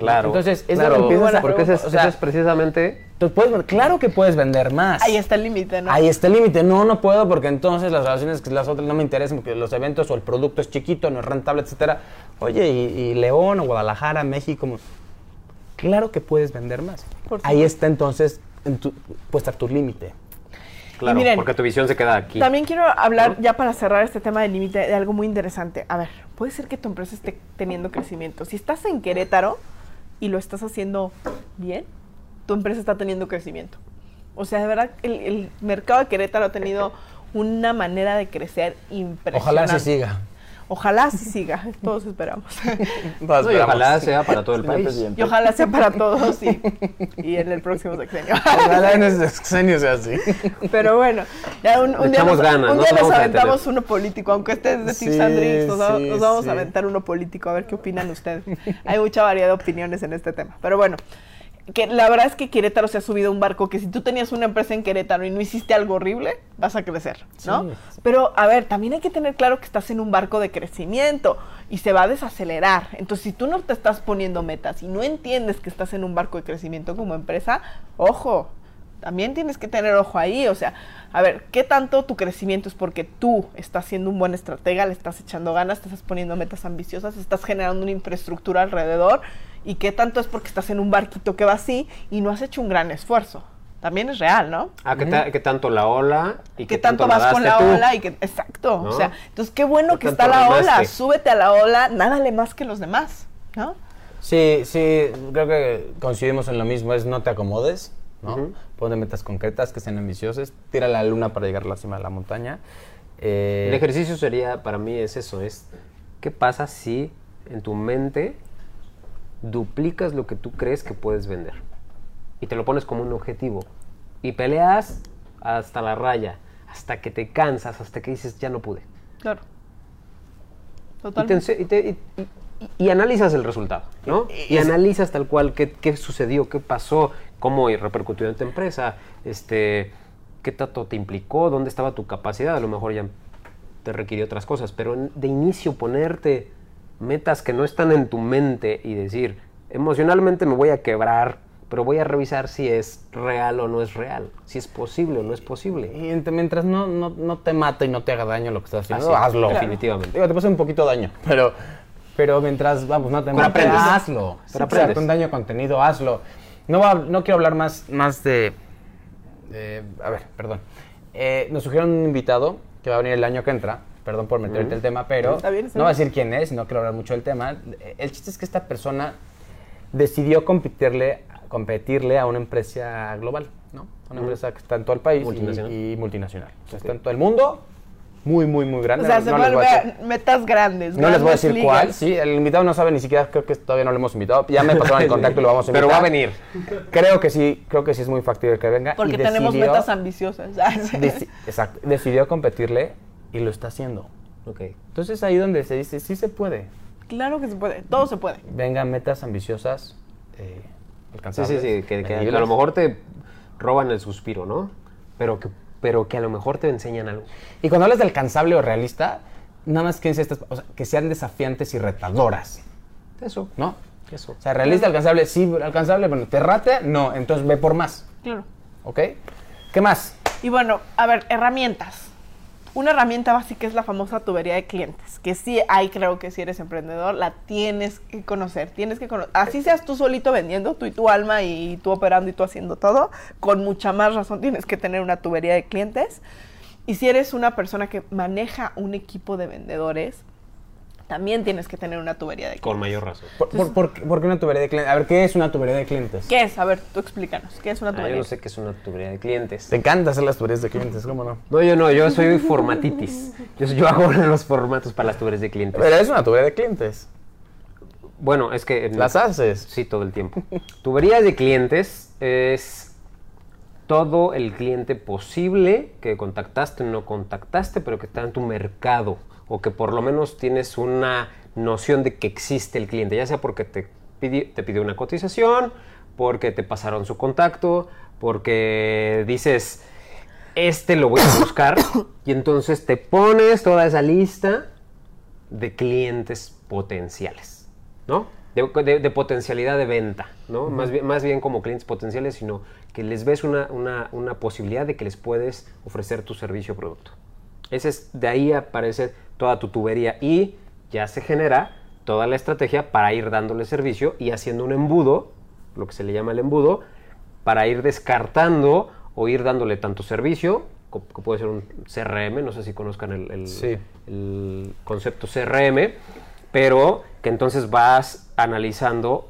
Claro. Entonces, es claro, porque ese es, o sea- ese es precisamente Entonces, puedes, claro que puedes vender más. Ahí está el límite, ¿no? Ahí está el límite. No, no puedo porque entonces las relaciones que las otras no me interesan porque los eventos o el producto es chiquito, no es rentable, etcétera. Oye, y, y León o Guadalajara, México, como- claro que puedes vender más. Por Ahí está entonces en tu, puesta tu límite. Claro, miren, porque tu visión se queda aquí. También quiero hablar, ya para cerrar este tema del límite, de algo muy interesante. A ver, puede ser que tu empresa esté teniendo crecimiento. Si estás en Querétaro y lo estás haciendo bien, tu empresa está teniendo crecimiento. O sea, de verdad, el, el mercado de Querétaro ha tenido una manera de crecer impresionante. Ojalá así siga. Ojalá así siga, todos esperamos. No, y ojalá sea para todo el país. presidente. y ojalá sea para todos y, y en el próximo sexenio. Ojalá en ese sexenio sea así. Pero bueno, ya un, día, nos, ganas, un no día nos nos aventamos uno político, aunque este es de Tips Sí, nos, va- sí, nos vamos sí. a aventar uno político, a ver qué opinan ustedes. Hay mucha variedad de opiniones en este tema. Pero bueno, que la verdad es que Querétaro se ha subido a un barco que si tú tenías una empresa en Querétaro y no hiciste algo horrible, vas a crecer, ¿no? Pero a ver, también hay que tener claro que estás en un barco de crecimiento y se va a desacelerar. Entonces, si tú no te estás poniendo metas y no entiendes que estás en un barco de crecimiento como empresa, ojo, también tienes que tener ojo ahí. O sea, a ver, ¿qué tanto tu crecimiento es porque tú estás siendo un buen estratega, le estás echando ganas, te estás poniendo metas ambiciosas, estás generando una infraestructura alrededor? ¿Y qué tanto es porque estás en un barquito que va así y no has hecho un gran esfuerzo? También es real, ¿no? Ah, ¿qué, ta- qué tanto la ola y ¿Qué qué, tanto, vas con la tú? ola y que exacto, ¿No? o sea, entonces qué bueno ¿Qué que está tanto la ola, súbete a la ola, nádale más que los demás, ¿no? Sí, sí, creo que coincidimos en lo mismo, es no te acomodes, ¿no? Ujú. Pone metas concretas que sean ambiciosas, tira la luna para llegar a la cima de la montaña. Eh, El ejercicio sería, para mí, es eso, es qué pasa si en tu mente duplicas lo que tú crees que puedes vender y te lo pones como un objetivo y peleas hasta la raya, hasta que te cansas, hasta que dices ya no pude. Claro. Y, te Totalmente. y te- y- y- y analizas el resultado, ¿no? Y analizas tal cual qué, qué sucedió, qué pasó, cómo repercutió en tu empresa, este, qué tanto te implicó, dónde estaba tu capacidad, a lo mejor ya te requirió otras cosas, pero de inicio ponerte metas que no están en tu mente y decir, emocionalmente me voy a quebrar, pero voy a revisar si es real o no es real, si es posible o no es posible. y ent- mientras no, no, no te mate y no te haga daño lo que estás haciendo, Así, hazlo. definitivamente. Digo, te puede un poquito daño, pero, pero mientras, vamos, no te Pero mate, aprendes. hazlo. Pero aprendes. un daño contenido, hazlo. No, va- no quiero hablar más, más de, de- A ver, perdón. Eh, nos sugirieron un invitado que va a venir el año que entra. Perdón por meterte el tema, pero Está bien, está no voy a bien. decir quién es, no quiero hablar mucho del tema. El chiste es que esta persona decidió competirle, competirle a una empresa global, ¿no? Una empresa que está en todo el país y- Multinacional. Y, multinacional. O sea, está en todo el mundo, muy, muy, muy grande. O sea, No- se no a decir- vuelve metas grandes. no les voy a decir ligas. cuál, sí, el invitado no sabe ni siquiera, creo que todavía no lo hemos invitado. Ya me pasaron el contacto y lo vamos a invitar. Pero va a venir. Creo que sí, creo que sí es muy factible que venga. Porque y tenemos decidió- metas ambiciosas. deci- exacto, decidió competirle y lo está haciendo. Ok. Entonces ahí donde se dice, sí se puede. claro que se puede, todo se puede. Vengan metas ambiciosas, eh, Sí, alcanzables. sí, sí, que, que- que a lo mejor te roban el suspiro, ¿no? Pero que, pero que a lo mejor te enseñan algo. Y cuando hablas de alcanzable o realista, nada más que, estas, o sea, que sean desafiantes y retadoras, Eso, ¿no? eso. O sea, realista, alcanzable, sí, alcanzable, bueno, ¿te rate? No, entonces ve por más, Claro. ¿ok? ¿Qué más? Y bueno, a ver, herramientas. Una herramienta básica es la famosa tubería de clientes, que sí hay, creo que si eres emprendedor, la tienes que conocer, tienes que conocer. Así seas tú solito vendiendo, tú y tu alma y tú operando y tú haciendo todo, con mucha más razón tienes que tener una tubería de clientes. Y si eres una persona que maneja un equipo de vendedores, también tienes que tener una tubería de clientes. Con mayor razón. ¿Por, por- por qué- por qué una tubería de clientes? A ver, ¿qué es una tubería de clientes? ¿Qué es? A ver, tú explícanos, ¿qué es una Ah, tubería? yo no sé qué es una tubería de clientes. Te encanta hacer las tuberías de clientes, ¿cómo no? No, yo no, yo soy formatitis. Yo, yo hago los formatos para las tuberías de clientes. Pero es una tubería de clientes. Bueno, es que... Las haces. Sí, todo el tiempo. Tuberías de clientes es todo el cliente posible que contactaste o no contactaste, pero que está en tu mercado o que por lo menos tienes una noción de que existe el cliente, ya sea porque te pidió, te pidió una cotización, porque te pasaron su contacto, porque dices, este lo voy a buscar, y entonces te pones toda esa lista de clientes potenciales, ¿no? De, de- de potencialidad de venta, ¿no? más, bien, más bien como clientes potenciales, sino que les ves una, una- una posibilidad de que les puedes ofrecer tu servicio o producto. Ese es, de ahí aparece toda tu tubería y ya se genera toda la estrategia para ir dándole servicio y haciendo un embudo, lo que se le llama el embudo, para ir descartando o ir dándole tanto servicio co- que puede ser un CRM, no sé si conozcan el, el- Sí. el concepto CRM, pero que entonces vas analizando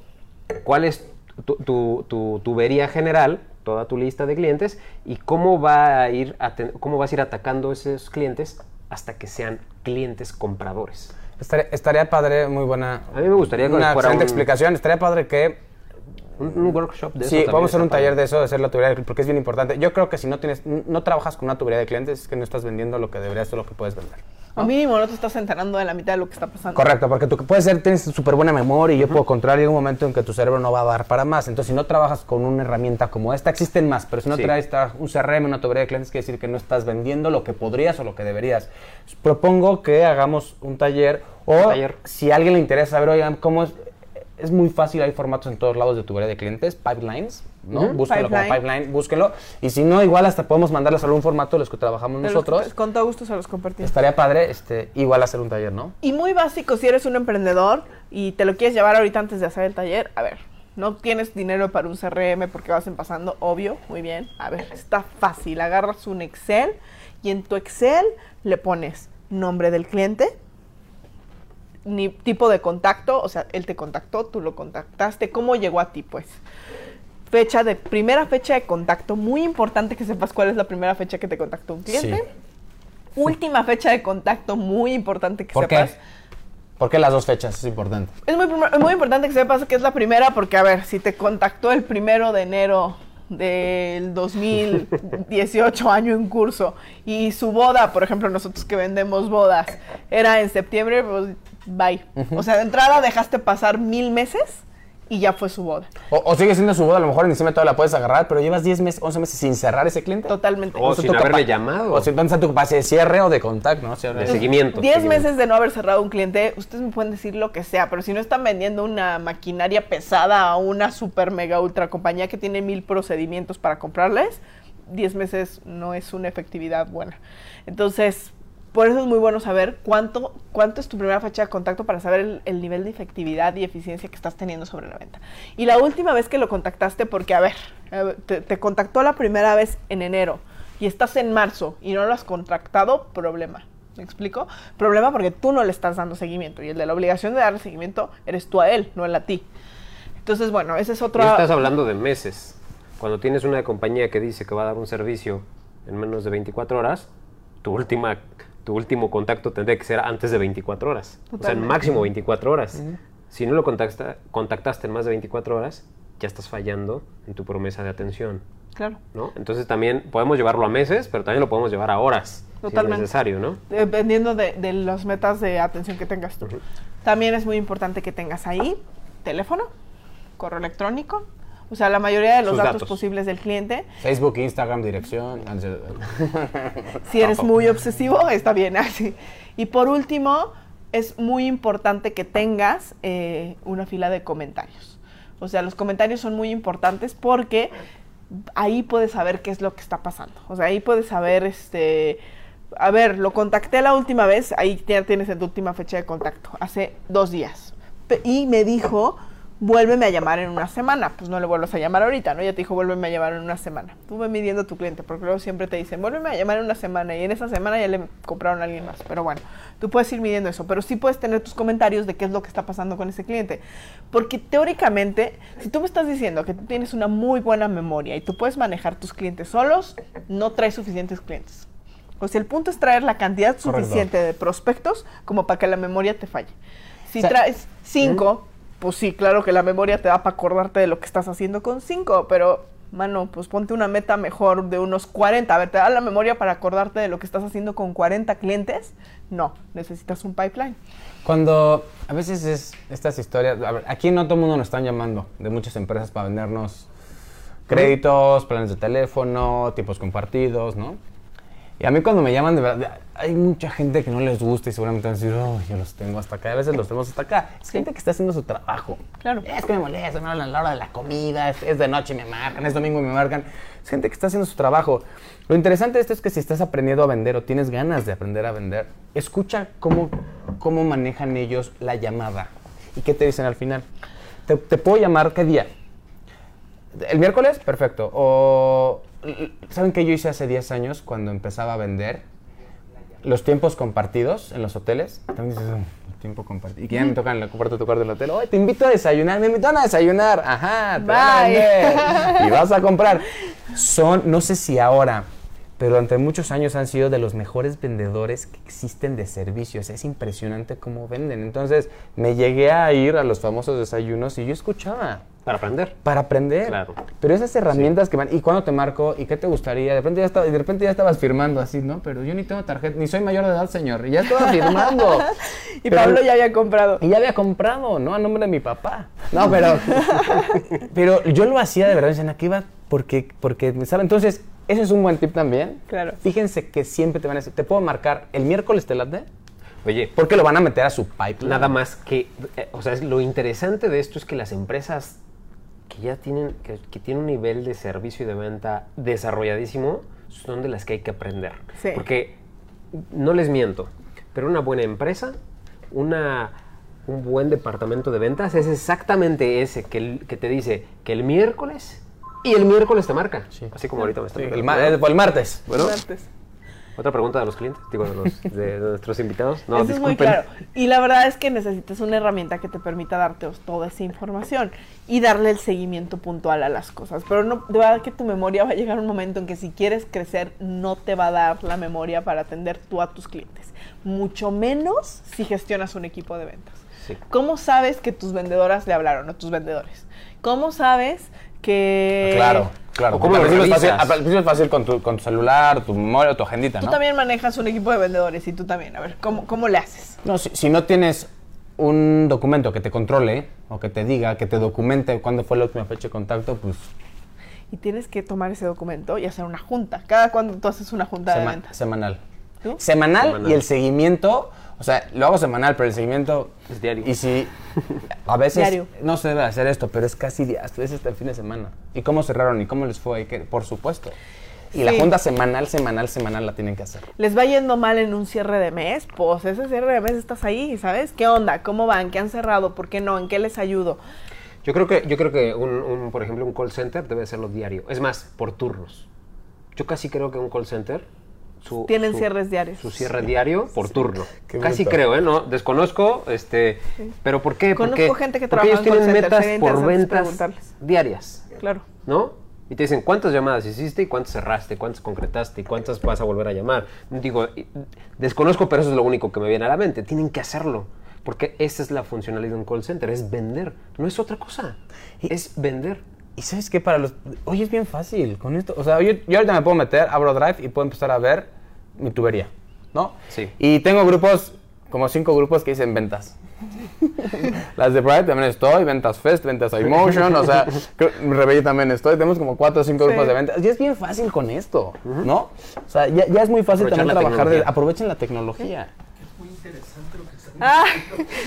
cuál es tu, tu- tu tubería general, toda tu lista de clientes, y cómo, va a ir aten- cómo vas a ir atacando esos clientes hasta que sean clientes compradores. Estaría, estaría padre, muy buena. A mí me gustaría una excelente un- explicación. Estaría padre que Un, un workshop de eso Sí, vamos a hacer un padre. taller de eso, de hacer la tubería de clientes, porque es bien importante. Yo creo que si no tienes, no trabajas con una tubería de clientes, es que no estás vendiendo lo que deberías o lo que puedes vender. O mínimo no te estás enterando de la mitad de lo que está pasando. Correcto, porque tú puedes ser, tienes súper buena memoria y yo puedo controlar un momento en que tu cerebro no va a dar para más. Entonces, si no trabajas con una herramienta como esta, existen más, pero si no Sí. traes tra- un CRM, una tubería de clientes, quiere decir que no estás vendiendo lo que podrías o lo que deberías. Propongo que hagamos un taller o Un taller. si a alguien le interesa saber, oigan, cómo es, es muy fácil, hay formatos en todos lados de tubería de clientes, pipelines, ¿no? Ujú. Búsquenlo como Pipeline. pipeline, búsquenlo. Y si no, igual hasta podemos mandarles algún formato de los que trabajamos nosotros. que- Con todo gusto se los compartimos. Estaría padre, este, igual hacer un taller, ¿no? Y muy básico, si eres un emprendedor y te lo quieres llevar ahorita antes de hacer el taller, a ver, no tienes dinero para un CRM porque vas empezando, obvio, muy bien. A ver, está fácil, agarras un Excel y en tu Excel le pones nombre del cliente, ni tipo de contacto, o sea, él te contactó, tú lo contactaste, cómo llegó a ti, pues. Fecha de, primera fecha de contacto, muy importante que sepas cuál es la primera fecha que te contactó un cliente. Sí. Última fecha de contacto, muy importante que ¿Por qué? sepas. ¿Por qué las dos fechas? Es importante. Es muy, es muy importante que sepas que es la primera porque, a ver, si te contactó el primero de enero del 2018 año en curso y su boda, por ejemplo, nosotros que vendemos bodas, era en septiembre, pues bye. O sea, de entrada dejaste pasar mil meses y ya fue su boda. O, o sigue siendo su boda, a lo mejor en diciembre todavía la puedes agarrar, pero llevas 10 meses, 11 meses sin cerrar ese cliente. Totalmente. O Entonces, sin tu haberme llamado. O si ¿dónde está tu capacidad de cierre o de contacto, ¿no? Cierre. De seguimiento. 10 seguimiento. meses de no haber cerrado un cliente, ustedes me pueden decir lo que sea, pero si no están vendiendo una maquinaria pesada a una super mega ultra compañía que tiene mil procedimientos para comprarles, 10 meses no es una efectividad buena. Entonces, por eso es muy bueno saber cuánto, cuánto es tu primera fecha de contacto para saber el, el nivel de efectividad y eficiencia que estás teniendo sobre la venta. Y la última vez que lo contactaste, porque a ver, te, te contactó la primera vez en enero y estás en marzo y no lo has contactado, problema. ¿Me explico? Problema porque tú no le estás dando seguimiento y el de la obligación de darle seguimiento eres tú a él, no él a ti. Entonces, bueno, ese es otro... Y estás hablando de meses. Cuando tienes una compañía que dice que va a dar un servicio en menos de 24 horas, tu última tu último contacto tendría que ser antes de 24 horas. O sea, en máximo 24 horas. Si no lo contacta- contactaste en más de 24 horas, ya estás fallando en tu promesa de atención. Claro. ¿no? Entonces también podemos llevarlo a meses, pero también lo podemos llevar a horas. Si Totalmente. es necesario, ¿no? Dependiendo de, de las metas de atención que tengas tú. También es muy importante que tengas ahí teléfono, correo electrónico, o sea, la mayoría de los datos, datos. posibles del cliente. Facebook, Instagram, dirección. Si eres muy obsesivo, está bien así. Y por último, es muy importante que tengas eh, una fila de comentarios. O sea, los comentarios son muy importantes porque ahí puedes saber qué es lo que está pasando. O sea, ahí puedes saber, este, a ver, lo contacté la última vez, ahí ya tienes en tu última fecha de contacto, hace dos días. Y me dijo, vuélveme a llamar en una semana. Pues no le vuelvas a llamar ahorita, ¿no? Ya te dijo, vuélveme a llamar en una semana. Tú ve midiendo a tu cliente, porque luego siempre te dicen, vuélveme a llamar en una semana, y en esa semana ya le compraron a alguien más. Pero bueno, tú puedes ir midiendo eso, pero sí puedes tener tus comentarios de qué es lo que está pasando con ese cliente. Porque teóricamente, si tú me estás diciendo que tú tienes una muy buena memoria y tú puedes manejar tus clientes solos, no traes suficientes clientes. O sea, el punto es traer la cantidad Correcto. suficiente de prospectos como para que la memoria te falle. Si O sea, traes cinco, pues sí, claro que la memoria te da para acordarte de lo que estás haciendo con cinco, pero, mano, pues ponte una meta mejor de unos 40. A ver, ¿te da la memoria para acordarte de lo que estás haciendo con 40 clientes? No, necesitas un pipeline. Cuando a veces es estas historias, a ver, aquí no todo el mundo nos están llamando de muchas empresas para vendernos créditos, planes de teléfono, tipos compartidos, ¿no? Y a mí cuando me llaman, de verdad, hay mucha gente que no les gusta y seguramente van a decir, oh, yo los tengo hasta acá. A veces los tenemos hasta acá. Es gente que está haciendo su trabajo. Claro. Es que me molesta, me hablan a la hora de la comida, es, es de noche y me marcan, es domingo y me marcan. Es gente que está haciendo su trabajo. Lo interesante de esto es que si estás aprendiendo a vender o tienes ganas de aprender a vender, escucha cómo, cómo manejan ellos la llamada y qué te dicen al final. ¿Te, te puedo llamar qué día? ¿El miércoles? Perfecto. O ¿Saben qué yo hice hace 10 años cuando empezaba a vender? Los tiempos compartidos en los hoteles. También dices, "Mm, tiempo compartido. Y que ya me tocan en la puerta de tu cuarto del hotel. Oye, te invito a desayunar. Me invitan a desayunar. Ajá, te van a Bye. vender. Y vas a comprar. Son, no sé si ahora, pero durante muchos años han sido de los mejores vendedores que existen de servicios. Es impresionante cómo venden. Entonces, me llegué a ir a los famosos desayunos y yo escuchaba Para aprender. para aprender. Claro. Pero esas herramientas que van, ¿y cuándo te marco? ¿Y qué te gustaría? De repente ya estaba, de repente ya estabas firmando así, ¿no? Pero yo ni tengo tarjeta, ni soy mayor de edad, señor. Y ya estaba firmando. Y Pero- Pablo ya había comprado. Y ya había comprado, ¿no? A nombre de mi papá. No, pero. pero yo lo hacía de verdad, dicen, aquí va porque, porque me sabe. Entonces, ese es un buen tip también. Claro. Fíjense que siempre te van a decir, ¿te puedo marcar el miércoles te late? Oye, Porque lo van a meter a su pipeline. nada más que, eh, o sea, es- lo interesante de esto es que las empresas que ya tienen, que, que tienen un nivel de servicio y de venta desarrolladísimo, son de las que hay que aprender. Sí. Porque, no les miento, pero una buena empresa, una, un buen departamento de ventas es exactamente ese que, que te dice que el miércoles y el miércoles te marca. Así como ahorita me está Sí, el, ma- el martes. Bueno, Martes. otra pregunta de los clientes, digo, de, los- de- de nuestros invitados. No, Eso es muy claro. Y la verdad es que necesitas una herramienta que te permita darte toda esa información y darle el seguimiento puntual a las cosas. Pero no, de verdad que tu memoria va a llegar un momento en que si quieres crecer, no te va a dar la memoria para atender tú a tus clientes. Mucho menos si gestionas un equipo de ventas. Sí. ¿Cómo sabes que tus vendedoras le hablaron a tus vendedores? ¿Cómo sabes que... Claro, claro. ¿O cómo al principio es fácil, revisas? al principio es fácil con tu, con tu celular, tu memoria, tu agendita, Tú ¿no? también manejas un equipo de vendedores y tú también. A ver, ¿cómo, cómo le haces? No, si, si no tienes un documento que te controle o que te diga, que te documente cuándo fue la última fecha de contacto, pues y tienes que tomar ese documento y hacer una junta. Cada cuando tú haces una junta de ventas. semanal. ¿Tú? Semanal, Semanal. y el seguimiento, o sea, lo hago semanal, pero el seguimiento Es diario. Y si a veces Diario. no se debe hacer esto, pero es casi hasta es hasta el fin de semana. ¿Y cómo cerraron? ¿Y cómo les fue? ¿Y qué? Por supuesto. Y la junta semanal, semanal, semanal la tienen que hacer. Les va yendo mal en un cierre de mes, pues ese cierre de mes estás ahí, ¿sabes? ¿Qué onda? ¿Cómo van? ¿Qué han cerrado? ¿Por qué no? ¿En qué les ayudo? Yo creo que, yo creo que un, un, por ejemplo, un call center debe hacerlo diario. Es más, por turnos. Yo casi creo que un call center... Su, Tienen su- cierres diarios. Su cierre diario por turno. Qué Casi creo, ¿eh? No, desconozco, este... ¿Pero por qué? Conozco Porque, gente que porque ellos trabaja en tienen metas por ventas diarias, Claro. ¿no? Y te dicen cuántas llamadas hiciste y cuántas cerraste, cuántas concretaste y cuántas vas a volver a llamar. Digo, desconozco, pero eso es lo único que me viene a la mente. Tienen que hacerlo. Porque esa es la funcionalidad de un call center, es vender. No es otra cosa. Es vender. Y sabes qué, para los... Oye, es bien fácil con esto. O sea, yo, yo ahorita me puedo meter, abro Drive y puedo empezar a ver mi tubería, ¿no? Sí. Y tengo grupos, como cinco grupos que dicen ventas. Las de Bright también estoy, Ventas Fest, Ventas iMotion, o sea, creo- Rebello también estoy. Tenemos como cuatro o cinco Sí. grupos de ventas. Y es bien fácil con esto, ¿no? O sea, ya, ya es muy fácil también trabajar. De, aprovechen la tecnología. Muy interesante lo que está Ah,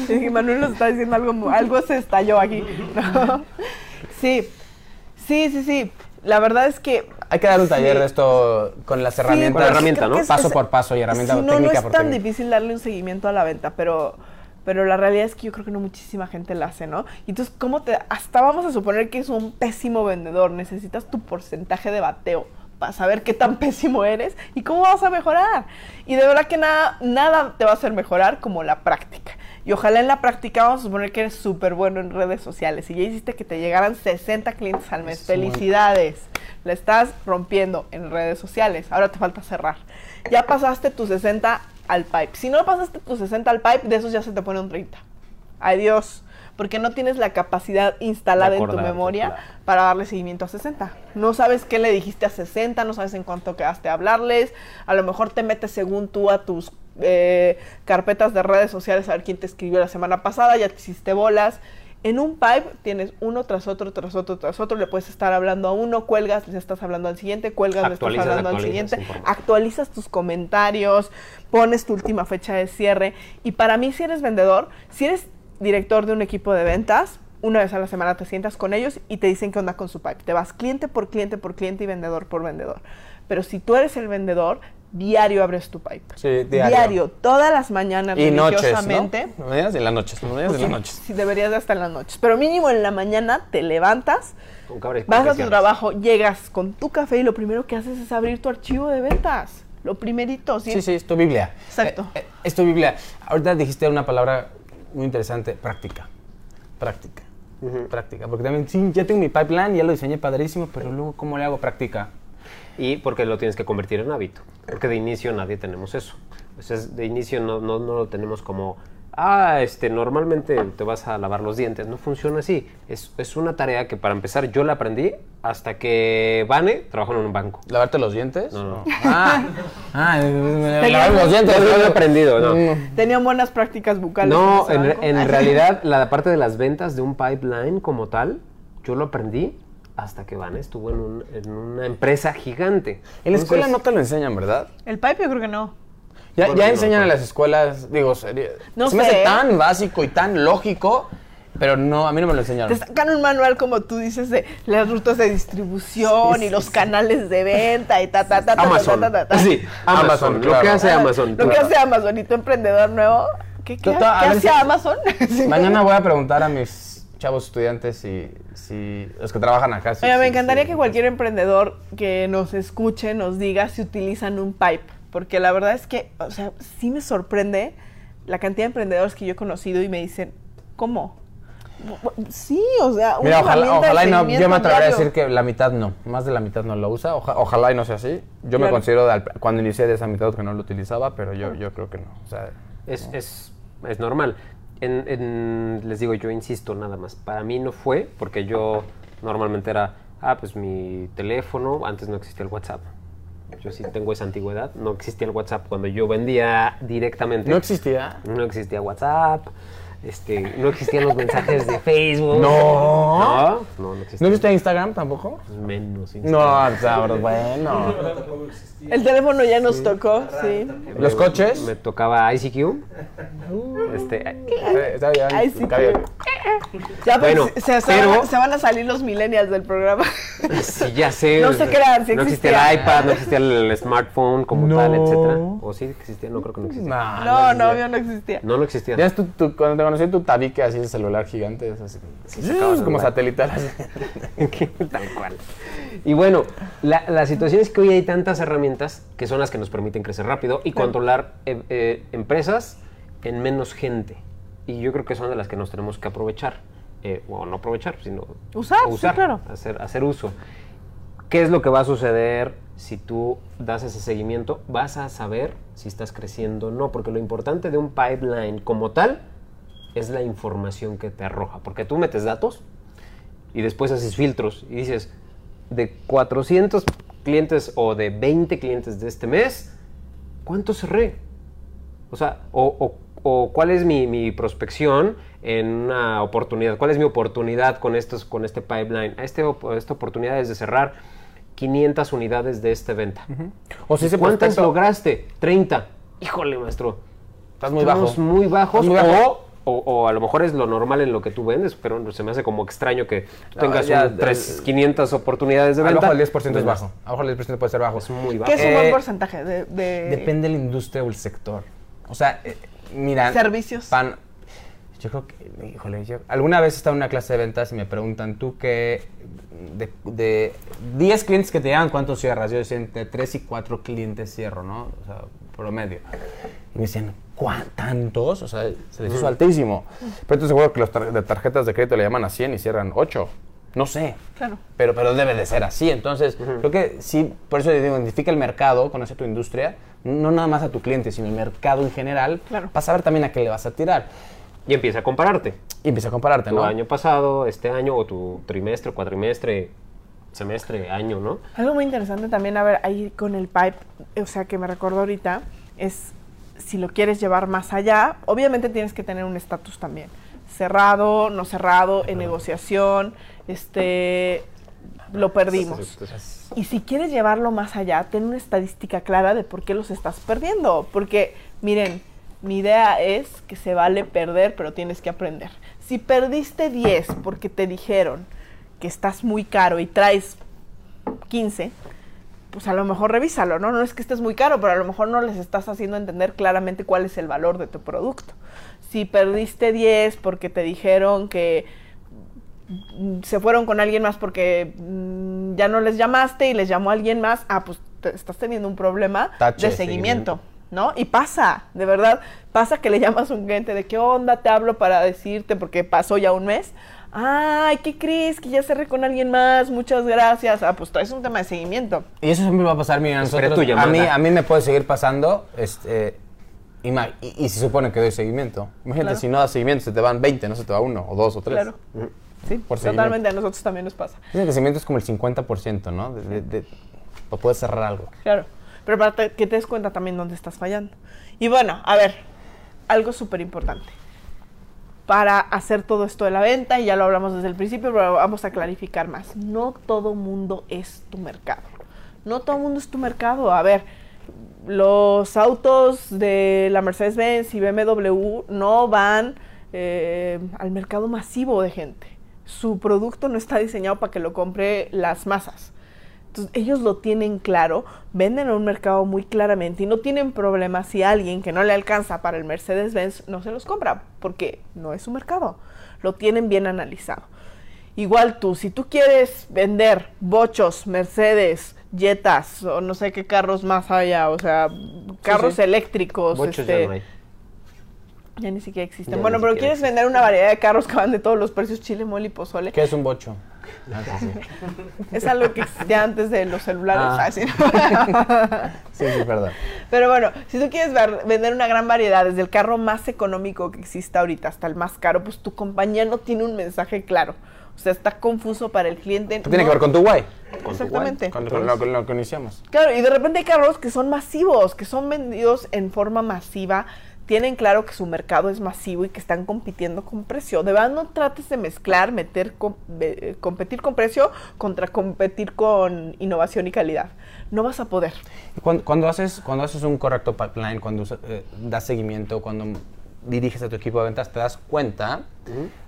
dije, Manuel nos está diciendo algo, algo se estalló aquí. No. Sí, sí, sí, sí. La verdad es que Hay que dar un taller Sí. de esto con las herramientas. Con la herramienta, ¿no? es- Paso es- por paso y herramienta Sí, no, técnica no es por tan técnica. difícil darle un seguimiento a la venta, pero, pero la realidad es que yo creo que no muchísima gente la hace, ¿no? Y entonces, ¿cómo te...? Hasta vamos a suponer que es un pésimo vendedor. Necesitas tu porcentaje de bateo para saber qué tan pésimo eres y cómo vas a mejorar. Y de verdad que nada, nada te va a hacer mejorar como la práctica. Y ojalá en la práctica vamos a suponer que eres súper bueno en redes sociales y ya hiciste que te llegaran 60 clientes al mes. Es Felicidades. La estás rompiendo en redes sociales. Ahora te falta cerrar. Ya pasaste tus 60 al pipe. Si no pasaste tus 60 al pipe, de esos ya se te pone un 30. Adiós. Porque no tienes la capacidad instalada De en tu memoria claro. para darle seguimiento a 60. No sabes qué le dijiste a 60, no sabes en cuánto quedaste a hablarles. A lo mejor te metes según tú a tus eh, carpetas de redes sociales a ver quién te escribió la semana pasada, ya te hiciste bolas. En un pipe tienes uno tras otro, tras otro, tras otro. Le puedes estar hablando a uno, cuelgas, le estás hablando al siguiente, cuelgas, le estás hablando al siguiente. Actualizas tus comentarios, pones tu última fecha de cierre. Y para mí, si eres vendedor, si eres director de un equipo de ventas, una vez a la semana te sientas con ellos y te dicen qué onda con su pipe. Te vas cliente por cliente por cliente y vendedor por vendedor. Pero si tú eres el vendedor, diario abres tu pipe. Sí, diario. todas las mañanas, Y noches, ¿no? religiosamente. ¿No mañanas? En las noches, ¿no mañanas? En las noches. Sí, deberías de hasta en las noches. Pero mínimo en la mañana te levantas, Con y vas a tu trabajo, llegas con tu café y lo primero que haces es abrir tu archivo de ventas. Lo primerito, ¿sí? Sí, sí, es tu Biblia. Exacto. Eh, eh, es tu Biblia. Ahorita dijiste una palabra muy interesante, práctica. Práctica. Práctica. Porque también, sí, ya tengo mi pipeline, ya lo diseñé padrísimo, pero luego, ¿cómo le hago práctica? Y porque lo tienes que convertir en hábito. Porque de inicio nadie tenemos eso. Entonces, de inicio no, no, no lo tenemos como, ah, este, normalmente te vas a lavar los dientes. No funciona así. Es, es una tarea que para empezar yo la aprendí hasta que Vane trabajó en un banco. ¿Lavarte los dientes? No, no. Ah, ah, me Tenía- lavar los dientes. Yo lo he aprendido, ¿no? Tenían buenas prácticas bucales. No, en, banco. en realidad la parte de las ventas de un pipeline como tal, yo lo aprendí hasta que Vane estuvo en, un- en una empresa gigante. En la escuela no te lo enseñan, ¿verdad? El pipe yo creo que no. Ya, Bueno, ya no, enseñan no. en las escuelas, digo, sería, No se me sé. hace tan básico y tan lógico, pero no, a mí no me lo Te enseñaron. sacan un manual, como tú dices, de las rutas de distribución y los canales de venta y ta, ta, ta, ta, ta, Amazon. ta, ta, ta. Sí, Amazon. Amazon, Lo claro. que hace Amazon. Lo que claro. hace Amazon y tu emprendedor nuevo. ¿Qué, qué, a qué hacía si- Amazon? Sí. Mañana voy a preguntar a mis chavos estudiantes si, si los que trabajan acá. si- Oiga, me si- encantaría si- que cualquier emprendedor que nos escuche nos diga si utilizan un pipe, porque la verdad es que, o sea, sí me sorprende la cantidad de emprendedores que yo he conocido y me dicen, ¿cómo? Sí, o sea, una Mira, ojalá, ojalá y no, yo me atrevería a decir que la mitad no, más de la mitad no lo usa, oja- ojalá y no sea así. Yo me Claro. considero, de al- cuando inicié de esa mitad que no lo utilizaba, pero yo, yo creo que no. O sea, Es, es, es normal. En, en- les digo, yo insisto nada más. Para mí no fue, porque yo normalmente era, ah, pues mi teléfono, antes no existía el WhatsApp. Yo sí tengo esa antigüedad. No existía el WhatsApp cuando yo vendía directamente. no existía. No existía WhatsApp. Este, no existían los mensajes de Facebook. No. No, no, no existía. ¿No existía Instagram tampoco? Menos. No, o sea, bro, bueno. El teléfono ya nos tocó, sí. ¿Los coches? Me tocaba ICQ. Este, Eh, Está bien, bien. Ya pues, Bueno, se, se pero- van, a- se van a salir los millennials del programa. Sí, ya sé. No se crean, sí No existía existía. el iPad, no existía el smartphone como No. tal, etcétera. ¿O sí existía? No, creo que no existía. Nah, No, no, existía. obvio no existía. No, no existía. Ya es tu, tu- cuando te conocí tu tabique así de celular gigante, es así. como satelital. Tal cual. Y bueno, la, la situación es que hoy hay tantas herramientas que son las que nos permiten crecer rápido y controlar eh, eh, empresas en menos gente. Y yo creo que son de las que nos tenemos que aprovechar. Eh, o no aprovechar, sino Usar, sí, claro. Hacer, hacer uso. ¿Qué es lo que va a suceder si tú das ese seguimiento? Vas a saber si estás creciendo o no, porque lo importante de un pipeline como tal es la información que te arroja, porque tú metes datos y después haces filtros y dices, de 400 clientes o de 20 clientes de este mes, ¿cuántos cerré? O sea, o, o- o cuál es mi, mi prospección en una oportunidad, cuál es mi oportunidad con, estos, con este pipeline. Este, esta oportunidad es de cerrar 500 unidades de esta venta. O si ¿Cuántas prospecto- lograste? 30. Híjole, maestro. Estás muy Estamos bajo. muy bajos. Muy bajo. O, o- o a lo mejor es lo normal en lo que tú vendes, pero se me hace como extraño que tú No, tengas ya, un tres- eh, 500 oportunidades de venta. Abajo del 10% es vendas. bajo. Abajo del 10% puede ser bajo. Es muy bajo. ¿Qué es un Eh, buen porcentaje de, de Depende de la industria o el sector. O sea, eh, mira. Servicios. Pan, yo creo que, híjole, yo- alguna vez he estado en una clase de ventas y me preguntan, ¿tú qué? De, de 10 clientes que te llegan, ¿cuántos cierras? Yo decía, entre 3 y 4 clientes cierro, ¿no? O sea, promedio. Y me decían, ¿cuántos? O sea, se les hizo altísimo. Pero estoy seguro que los tar- de tarjetas de crédito le llaman a 100 y cierran 8. No sé. Claro. Pero, pero debe de ser así. Entonces, creo que sí, por eso digo, identifica el mercado, conoce tu industria, no nada más a tu cliente, sino el mercado en general, Claro. para saber también a qué le vas a tirar. Y empieza a compararte. Y empieza a compararte, Tu ¿no? año pasado, este año, o tu trimestre, cuatrimestre, semestre, año, ¿no? Algo muy interesante también, a ver, ahí con el pipe, o sea, que me recuerdo ahorita, es si lo quieres llevar más allá, obviamente tienes que tener un estatus también. Cerrado, no cerrado, en negociación, este, lo perdimos. Y si quieres llevarlo más allá, ten una estadística clara de por qué los estás perdiendo. Porque, miren, mi idea es que se vale perder, pero tienes que aprender. Si perdiste 10 porque te dijeron que estás muy caro y traes 15, pues a lo mejor revísalo, ¿no? No es que estés muy caro, pero a lo mejor no les estás haciendo entender claramente cuál es el valor de tu producto. Si perdiste 10 porque te dijeron que mm, se fueron con alguien más porque mm, ya no les llamaste y les llamó alguien más, ah, pues te- estás teniendo un problema Tache, de seguimiento, ¿no? Y pasa, de verdad, pasa que le llamas a un cliente de qué onda, te hablo para decirte porque pasó ya un mes. Ay, ¿qué crees? Que ya cerré con alguien más, muchas gracias. Ah, pues es un tema de seguimiento. Y eso siempre va a pasar, mira, nosotros, tu llamada. a mí, a mí me puede seguir pasando, este, ima- y, y se supone que doy seguimiento. Imagínate, Claro. si no das seguimiento, se te van 20, no se te va uno, o dos, o tres. Claro. Sí, Por totalmente, a nosotros también nos pasa. Dicen que el seguimiento es como el 50%, ¿no? De, de, de- o puedes cerrar algo. Claro. Pero para te- que te des cuenta también dónde estás fallando. Y bueno, a ver, algo súper importante. Para hacer todo esto de la venta, y ya lo hablamos desde el principio, pero vamos a clarificar más. No todo mundo es tu mercado. No todo mundo es tu mercado. A ver, los autos de la Mercedes-Benz y BMW no van eh, al mercado masivo de gente. Su producto no está diseñado para que lo compre las masas. Entonces, ellos lo tienen claro, venden a un mercado muy claramente y no tienen problema si alguien que no le alcanza para el Mercedes-Benz no se los compra, porque no es su mercado. Lo tienen bien analizado. Igual tú, si tú quieres vender bochos, Mercedes, Jetas o no sé qué carros más haya, o sea, carros sí. eléctricos, Bochos este, ya no hay. ya ni siquiera existen. Ya bueno, pero siquiera quieres vender una variedad de carros que van de todos los precios, chile, mole y pozole. ¿Qué es un bocho? Ah. Es algo que existía antes de los celulares. Ah. sí. Sí, sí, perdón. Pero bueno, si tú quieres ver- vender una gran variedad, desde el carro más económico que exista ahorita hasta el más caro, pues tu compañía no tiene un mensaje claro. O sea, está confuso para el cliente. ¿Qué tiene no- que ver con tu guay? Exactamente. Con, con lo, con lo que iniciamos. Claro, y de repente hay carros que son masivos, que son vendidos en forma masiva, tienen claro que su mercado es masivo y que están compitiendo con precio. De verdad no trates de mezclar, meter, com- eh, competir con precio contra competir con innovación y calidad. No vas a poder. Cuando, cuando haces, cuando haces un correcto pipeline, cuando eh, das seguimiento, cuando diriges a tu equipo de ventas, te das cuenta,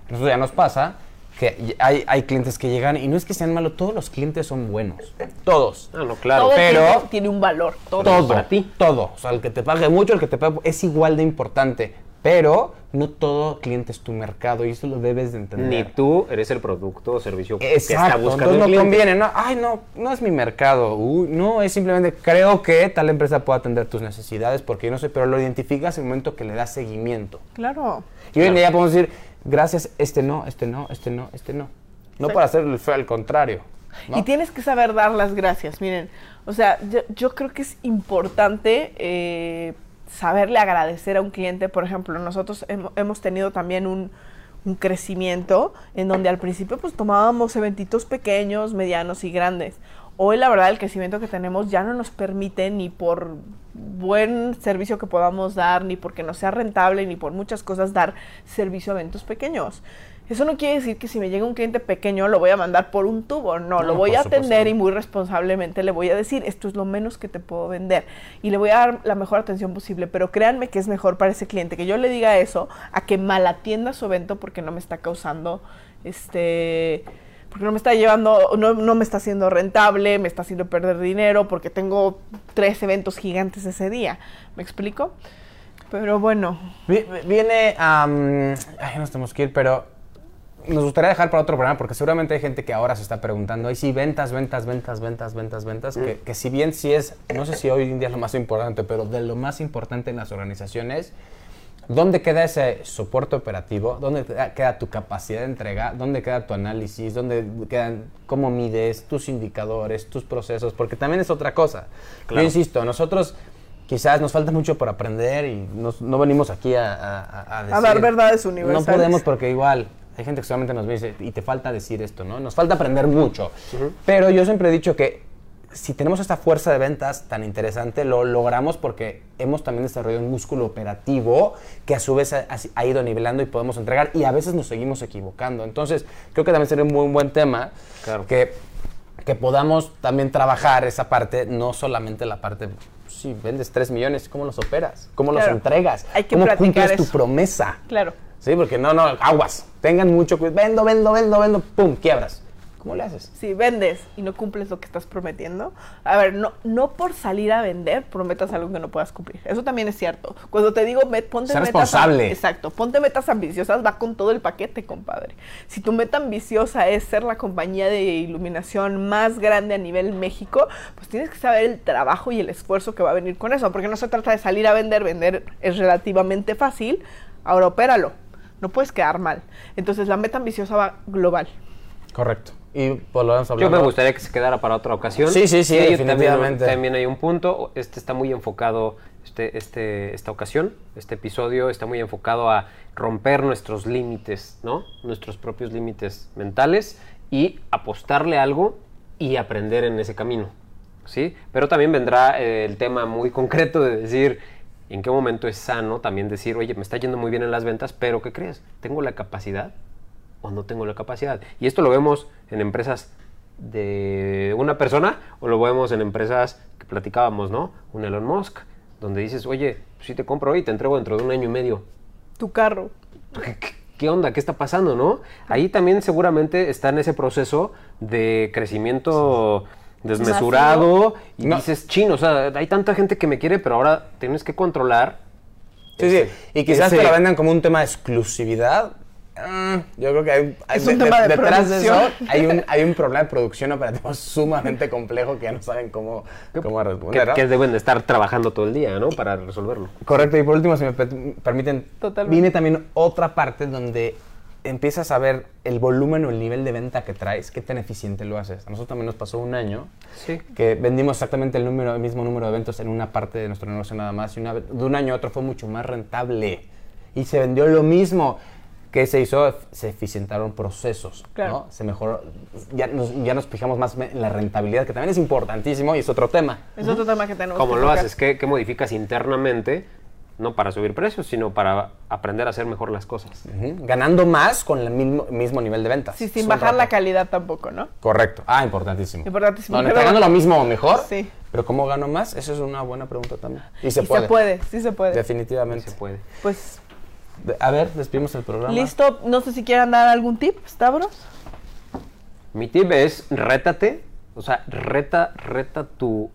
eso ya nos pasa, que hay, hay clientes que llegan y no es que sean malos, todos los clientes son buenos. Todos. Ah, no, claro. todo pero- tiene, tiene un valor. Todo. todo, para ti. todo. O sea, el que te pague mucho, el que te pague es igual de importante. Pero no todo cliente es tu mercado y eso lo debes de entender. Ni tú eres el producto o servicio que está Exacto, buscando entonces no cliente. conviene, no, ay no, no es mi mercado, uy, no, es simplemente creo que tal empresa puede atender tus necesidades porque yo no sé, pero lo identificas en el momento que le das seguimiento. Claro. Y hoy en día podemos decir, gracias, este no, este no, este no, este no. No Sí. para hacerlo feo, al contrario. ¿no? Y tienes que saber dar las gracias, miren. O sea, yo, yo creo que es importante eh, saberle agradecer a un cliente. Por ejemplo, nosotros hemo- hemos tenido también un, un crecimiento en donde al principio pues tomábamos eventitos pequeños, medianos y grandes. Hoy la verdad el crecimiento que tenemos ya no nos permite ni por buen servicio que podamos dar, ni porque no sea rentable, ni por muchas cosas dar servicio a eventos pequeños. Eso no quiere decir que si me llega un cliente pequeño lo voy a mandar por un tubo, no, lo voy a supuesto. atender y muy responsablemente le voy a decir, esto es lo menos que te puedo vender y le voy a dar la mejor atención posible, pero créanme que es mejor para ese cliente que yo le diga eso a que mal atienda su evento porque no me está causando este porque no me está llevando, no, no me está haciendo rentable, me está haciendo perder dinero porque tengo tres eventos gigantes ese día. ¿Me explico? Pero bueno, Vi- Viene a... ay, nos tenemos que ir, pero nos gustaría dejar para otro programa porque seguramente hay gente que ahora se está preguntando, ay sí, ventas, ventas, ventas, ventas, ventas, ventas, que, que si bien sí es, no sé si hoy en día es lo más importante, pero de lo más importante en las organizaciones, ¿dónde queda ese soporte operativo? ¿Dónde queda, tu capacidad de entrega? ¿Dónde queda tu análisis? ¿Dónde quedan, cómo mides tus indicadores, tus procesos? Porque también es otra cosa. Claro. Yo insisto, nosotros... Quizás nos falta mucho por aprender y nos- no venimos aquí a, a, a- a decir- dar verdades No universales. podemos porque igual hay gente que solamente nos dice y te falta decir esto, ¿no? Nos falta aprender mucho. Pero yo siempre he dicho que si tenemos esta fuerza de ventas tan interesante, lo logramos porque hemos también desarrollado un músculo operativo que a su vez ha, ha ido nivelando y podemos entregar y a veces nos seguimos equivocando. Entonces, creo que también sería un muy buen tema Claro. que, que podamos también trabajar esa parte, no solamente la parte, si vendes 3 millones, ¿cómo los operas? ¿Cómo Claro. los entregas? Hay que ¿Cómo cumples tu promesa? claro. Sí, porque no, no, aguas. Tengan mucho cuidado. Vendo, vendo, vendo, vendo, pum, quiebras. ¿Cómo le haces? Si vendes y no cumples lo que estás prometiendo, a ver, no, no por salir a vender prometas algo que no puedas cumplir. Eso también es cierto. Cuando te digo, met- ponte Ser metas. responsable. Exacto, ponte metas ambiciosas, va con todo el paquete, compadre. Si tu meta ambiciosa es ser la compañía de iluminación más grande a nivel México, pues tienes que saber el trabajo y el esfuerzo que va a venir con eso, porque no se trata de salir a vender, vender es relativamente fácil, ahora opéralo. No puedes quedar mal. Entonces la meta ambiciosa va global. Correcto. Y pues lo vamos Yo me gustaría que se quedara para otra ocasión. Sí, sí, sí, hay definitivamente. También, también hay un punto. Este está muy enfocado, este, este, esta ocasión, este episodio está muy enfocado a romper nuestros límites, ¿no? Nuestros propios límites mentales y apostarle algo y aprender en ese camino, ¿sí? Pero también vendrá eh, el tema muy concreto de decir en qué momento es sano también decir, oye, me está yendo muy bien en las ventas, pero ¿qué crees? ¿Tengo la capacidad o no tengo la capacidad. Y esto lo vemos en empresas de una persona o lo vemos en empresas que platicábamos, ¿no? Un Elon Musk, donde dices, oye, si te compro hoy, te entrego dentro de un año y medio. Tu carro. ¿Qué, onda? ¿Qué está pasando, no? Ahí también seguramente está en ese proceso de crecimiento desmesurado y No. dices, chino, o sea, hay tanta gente que me quiere, pero ahora tienes que controlar. Sí, sí. Y quizás ese- te lo vendan como un tema de exclusividad. Ah, yo creo que hay, hay- Es un tema de detrás de eso producción. hay un, hay un problema de producción operativo sumamente complejo que ya no saben cómo, cómo que, responder. ¿no? que deben de estar trabajando todo el día, ¿no? Para resolverlo. Correcto, y por último, si me pe- permiten, Totalmente. viene también otra parte donde empiezas a ver el volumen o el nivel de venta que traes, qué tan eficiente lo haces. A nosotros también nos pasó un año Sí. que vendimos exactamente el, número, el mismo número de eventos en una parte de nuestro negocio nada más, y una, de un año a otro fue mucho más rentable. Y se vendió lo mismo. Que se hizo? Se eficientaron procesos, Claro. ¿no? Se mejoró, ya nos, ya nos fijamos más en la rentabilidad, que también es importantísimo y es otro tema. Es otro tema que tenemos ¿Cómo que lo tocar. haces? ¿Qué, qué modificas internamente? No para subir precios, sino para aprender a hacer mejor las cosas. Ganando más con el mismo, mismo nivel de ventas. Sí, sin bajar la calidad tampoco, ¿no? Correcto. Ah, importantísimo. Importantísimo. No, ¿le Pero- está ganando lo mismo o mejor? Sí. Pero ¿cómo gano más? Esa es una buena pregunta también. Y se y puede. se puede, sí se puede. Definitivamente. Se puede. Pues, A ver, despedimos el programa. listo. No sé si quieran dar algún tip, Stavros. Mi tip es rétate, o sea, reta, reta tu,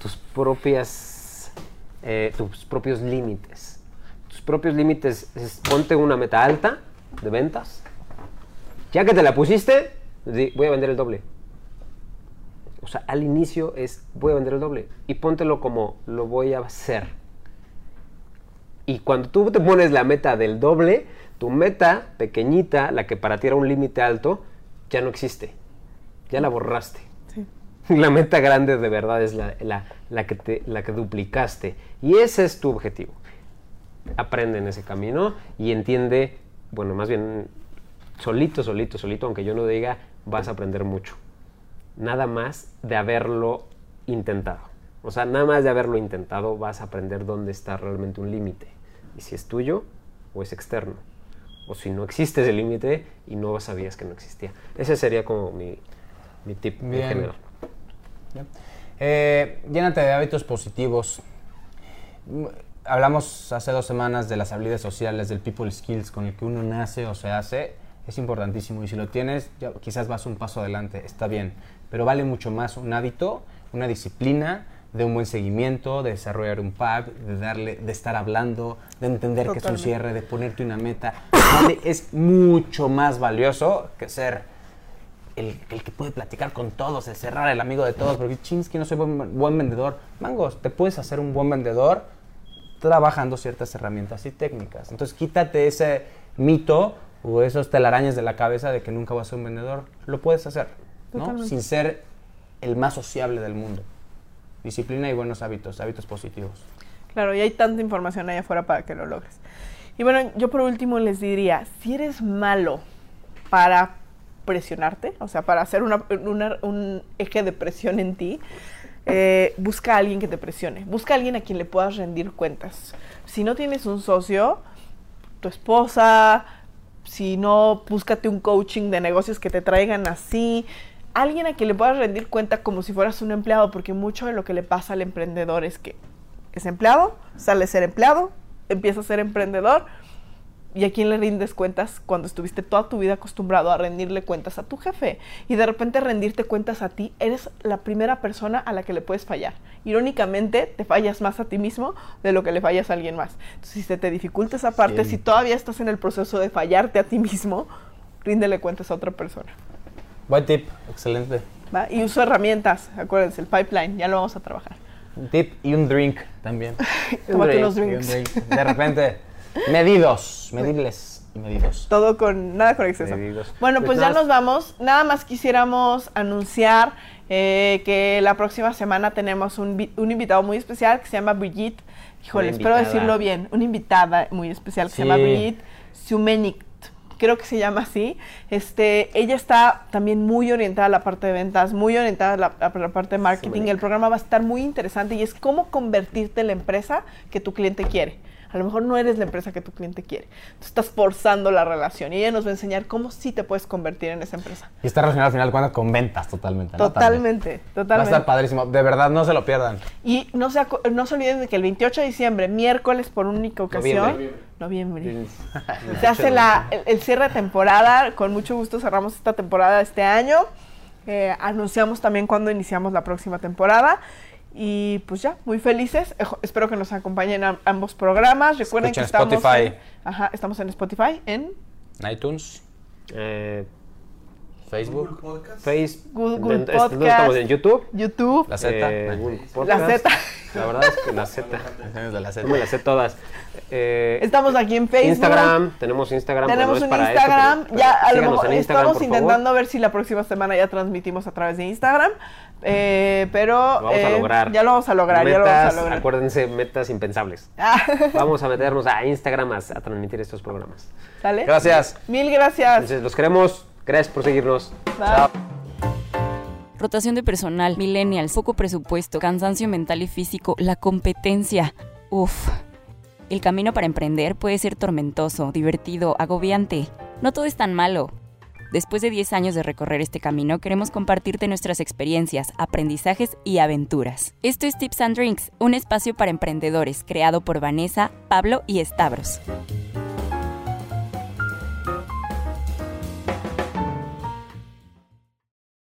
tus propias, eh, tus propios límites. Tus propios límites, es, ponte una meta alta de ventas. Ya que te la pusiste, voy a vender el doble. O sea, al inicio es, voy a vender el doble. Y póntelo como, lo voy a hacer. Y cuando tú te pones la meta del doble, tu meta pequeñita, la que para ti era un límite alto, ya no existe. Ya la borraste. Sí. La meta grande de verdad es la, la- la que te, la que duplicaste. Y ese es tu objetivo. Aprende en ese camino y entiende, bueno, más bien solito, solito, solito, aunque yo no diga, vas a aprender mucho. Nada más de haberlo intentado. O sea, nada más de haberlo intentado vas a aprender dónde está realmente un límite. Y si es tuyo o es externo. O si no existe ese límite y no sabías que no existía. Ese sería como mi, mi tip en Bien. general. Eh, llénate de hábitos positivos. Hablamos hace dos semanas de las habilidades sociales, del people skills con el que uno nace o se hace. Es importantísimo y si lo tienes, ya quizás vas un paso adelante, está bien. Pero vale mucho más un hábito, una disciplina, de un buen seguimiento, de desarrollar un pub, de darle, de estar hablando, de entender que es un cierre, de ponerte una meta. Vale, es mucho más valioso que ser el, el que puede platicar con todos, el cerrar, el amigo de todos, porque chins que no soy buen, buen vendedor. Mangos, te puedes hacer un buen vendedor trabajando ciertas herramientas y técnicas. Entonces quítate ese mito o esos telarañas de la cabeza de que nunca vas a ser un vendedor. Lo puedes hacer, ¿no? Totalmente. Sin ser el más sociable del mundo. Disciplina y buenos hábitos, hábitos positivos. Claro, y hay tanta información allá afuera para que lo logres. Y bueno, yo por último les diría, si eres malo para presionarte, o sea, para hacer un eje de presión en ti, eh, busca a alguien que te presione, busca a alguien a quien le puedas rendir cuentas. Si no tienes un socio, tu esposa, si no, búscate un coaching de negocios que te traigan así. Alguien a quien le puedas rendir cuenta como si fueras un empleado, porque mucho de lo que le pasa al emprendedor es que es empleado, sale a ser empleado, empieza a ser emprendedor, ¿Y a quién le rindes cuentas cuando estuviste toda tu vida acostumbrado a rendirle cuentas a tu jefe? Y de repente rendirte cuentas a ti, eres la primera persona a la que le puedes fallar. Irónicamente, te fallas más a ti mismo de lo que le fallas a alguien más. Entonces, si se te dificulta esa parte, si todavía estás en el proceso de fallarte a ti mismo, ríndele cuentas a otra persona. Buen tip, excelente. ¿va? Y uso herramientas, acuérdense, el pipeline, ya lo vamos a trabajar. Un tip y un drink también. Tómate unos drinks. drink. De repente, medidos, medibles y medidos. Todo con nada con exceso. Medidos. Bueno, Pues pues ya nos vamos. Nada más quisiéramos anunciar eh, que la próxima semana tenemos un, un invitado muy especial que se llama Brigitte. Híjole, espero decirlo bien. Una invitada muy especial que se llama Brigitte Sumenicht. Creo que se llama así. Este, ella está también muy orientada a la parte de ventas, muy orientada a la, a la parte de marketing. El programa va a estar muy interesante y es cómo convertirte en la empresa que tu cliente quiere. A lo mejor no eres la empresa que tu cliente quiere. Tú estás forzando la relación y ella nos va a enseñar cómo sí te puedes convertir en esa empresa. Y está relacionado al final cuentas con ventas totalmente. ¿no? También. Totalmente, Va a totalmente. estar padrísimo. De verdad, no se lo pierdan. Y no se, no se olviden de que el 28 de diciembre, miércoles por única ocasión, Noviembre. noviembre, se hace la, el, el cierre de temporada. Con mucho gusto cerramos esta temporada este año. Eh, anunciamos también cuándo iniciamos la próxima temporada. Y pues ya, muy felices. Ejo- Espero que nos acompañen a ambos programas. Recuerden que Escuchen estamos Spotify. en, ajá, estamos en Spotify, en iTunes, Eh, Facebook, Google Podcast. Face, Google es- Podcast. estamos en YouTube. YouTube, la Z. eh, Google la. Z. La verdad es que la Z. De la Z. No me las sé todas. Eh, Estamos aquí en Facebook. Instagram, tenemos Instagram. Tenemos bueno, no es un para esto, Instagram, pero- ya pero a lo mejor estamos intentando favor. ver si la próxima semana ya transmitimos a través de Instagram, eh, pero Lo vamos a eh, lograr. ya lo vamos a lograr, ya lo vamos a Metas, lograr. Acuérdense, metas impensables. Ah, Vamos a meternos a Instagram a, a transmitir estos programas. ¿Sale? Gracias. Mil gracias. Entonces, los queremos. Gracias por seguirnos. Bye. Rotación de personal, millennials, poco presupuesto, cansancio mental y físico, la competencia. Uf. El camino para emprender puede ser tormentoso, divertido, agobiante. No todo es tan malo. Después de 10 años de recorrer este camino, queremos compartirte nuestras experiencias, aprendizajes y aventuras. Esto es Tips and Drinks, un espacio para emprendedores creado por Vanessa, Pablo y Stavros.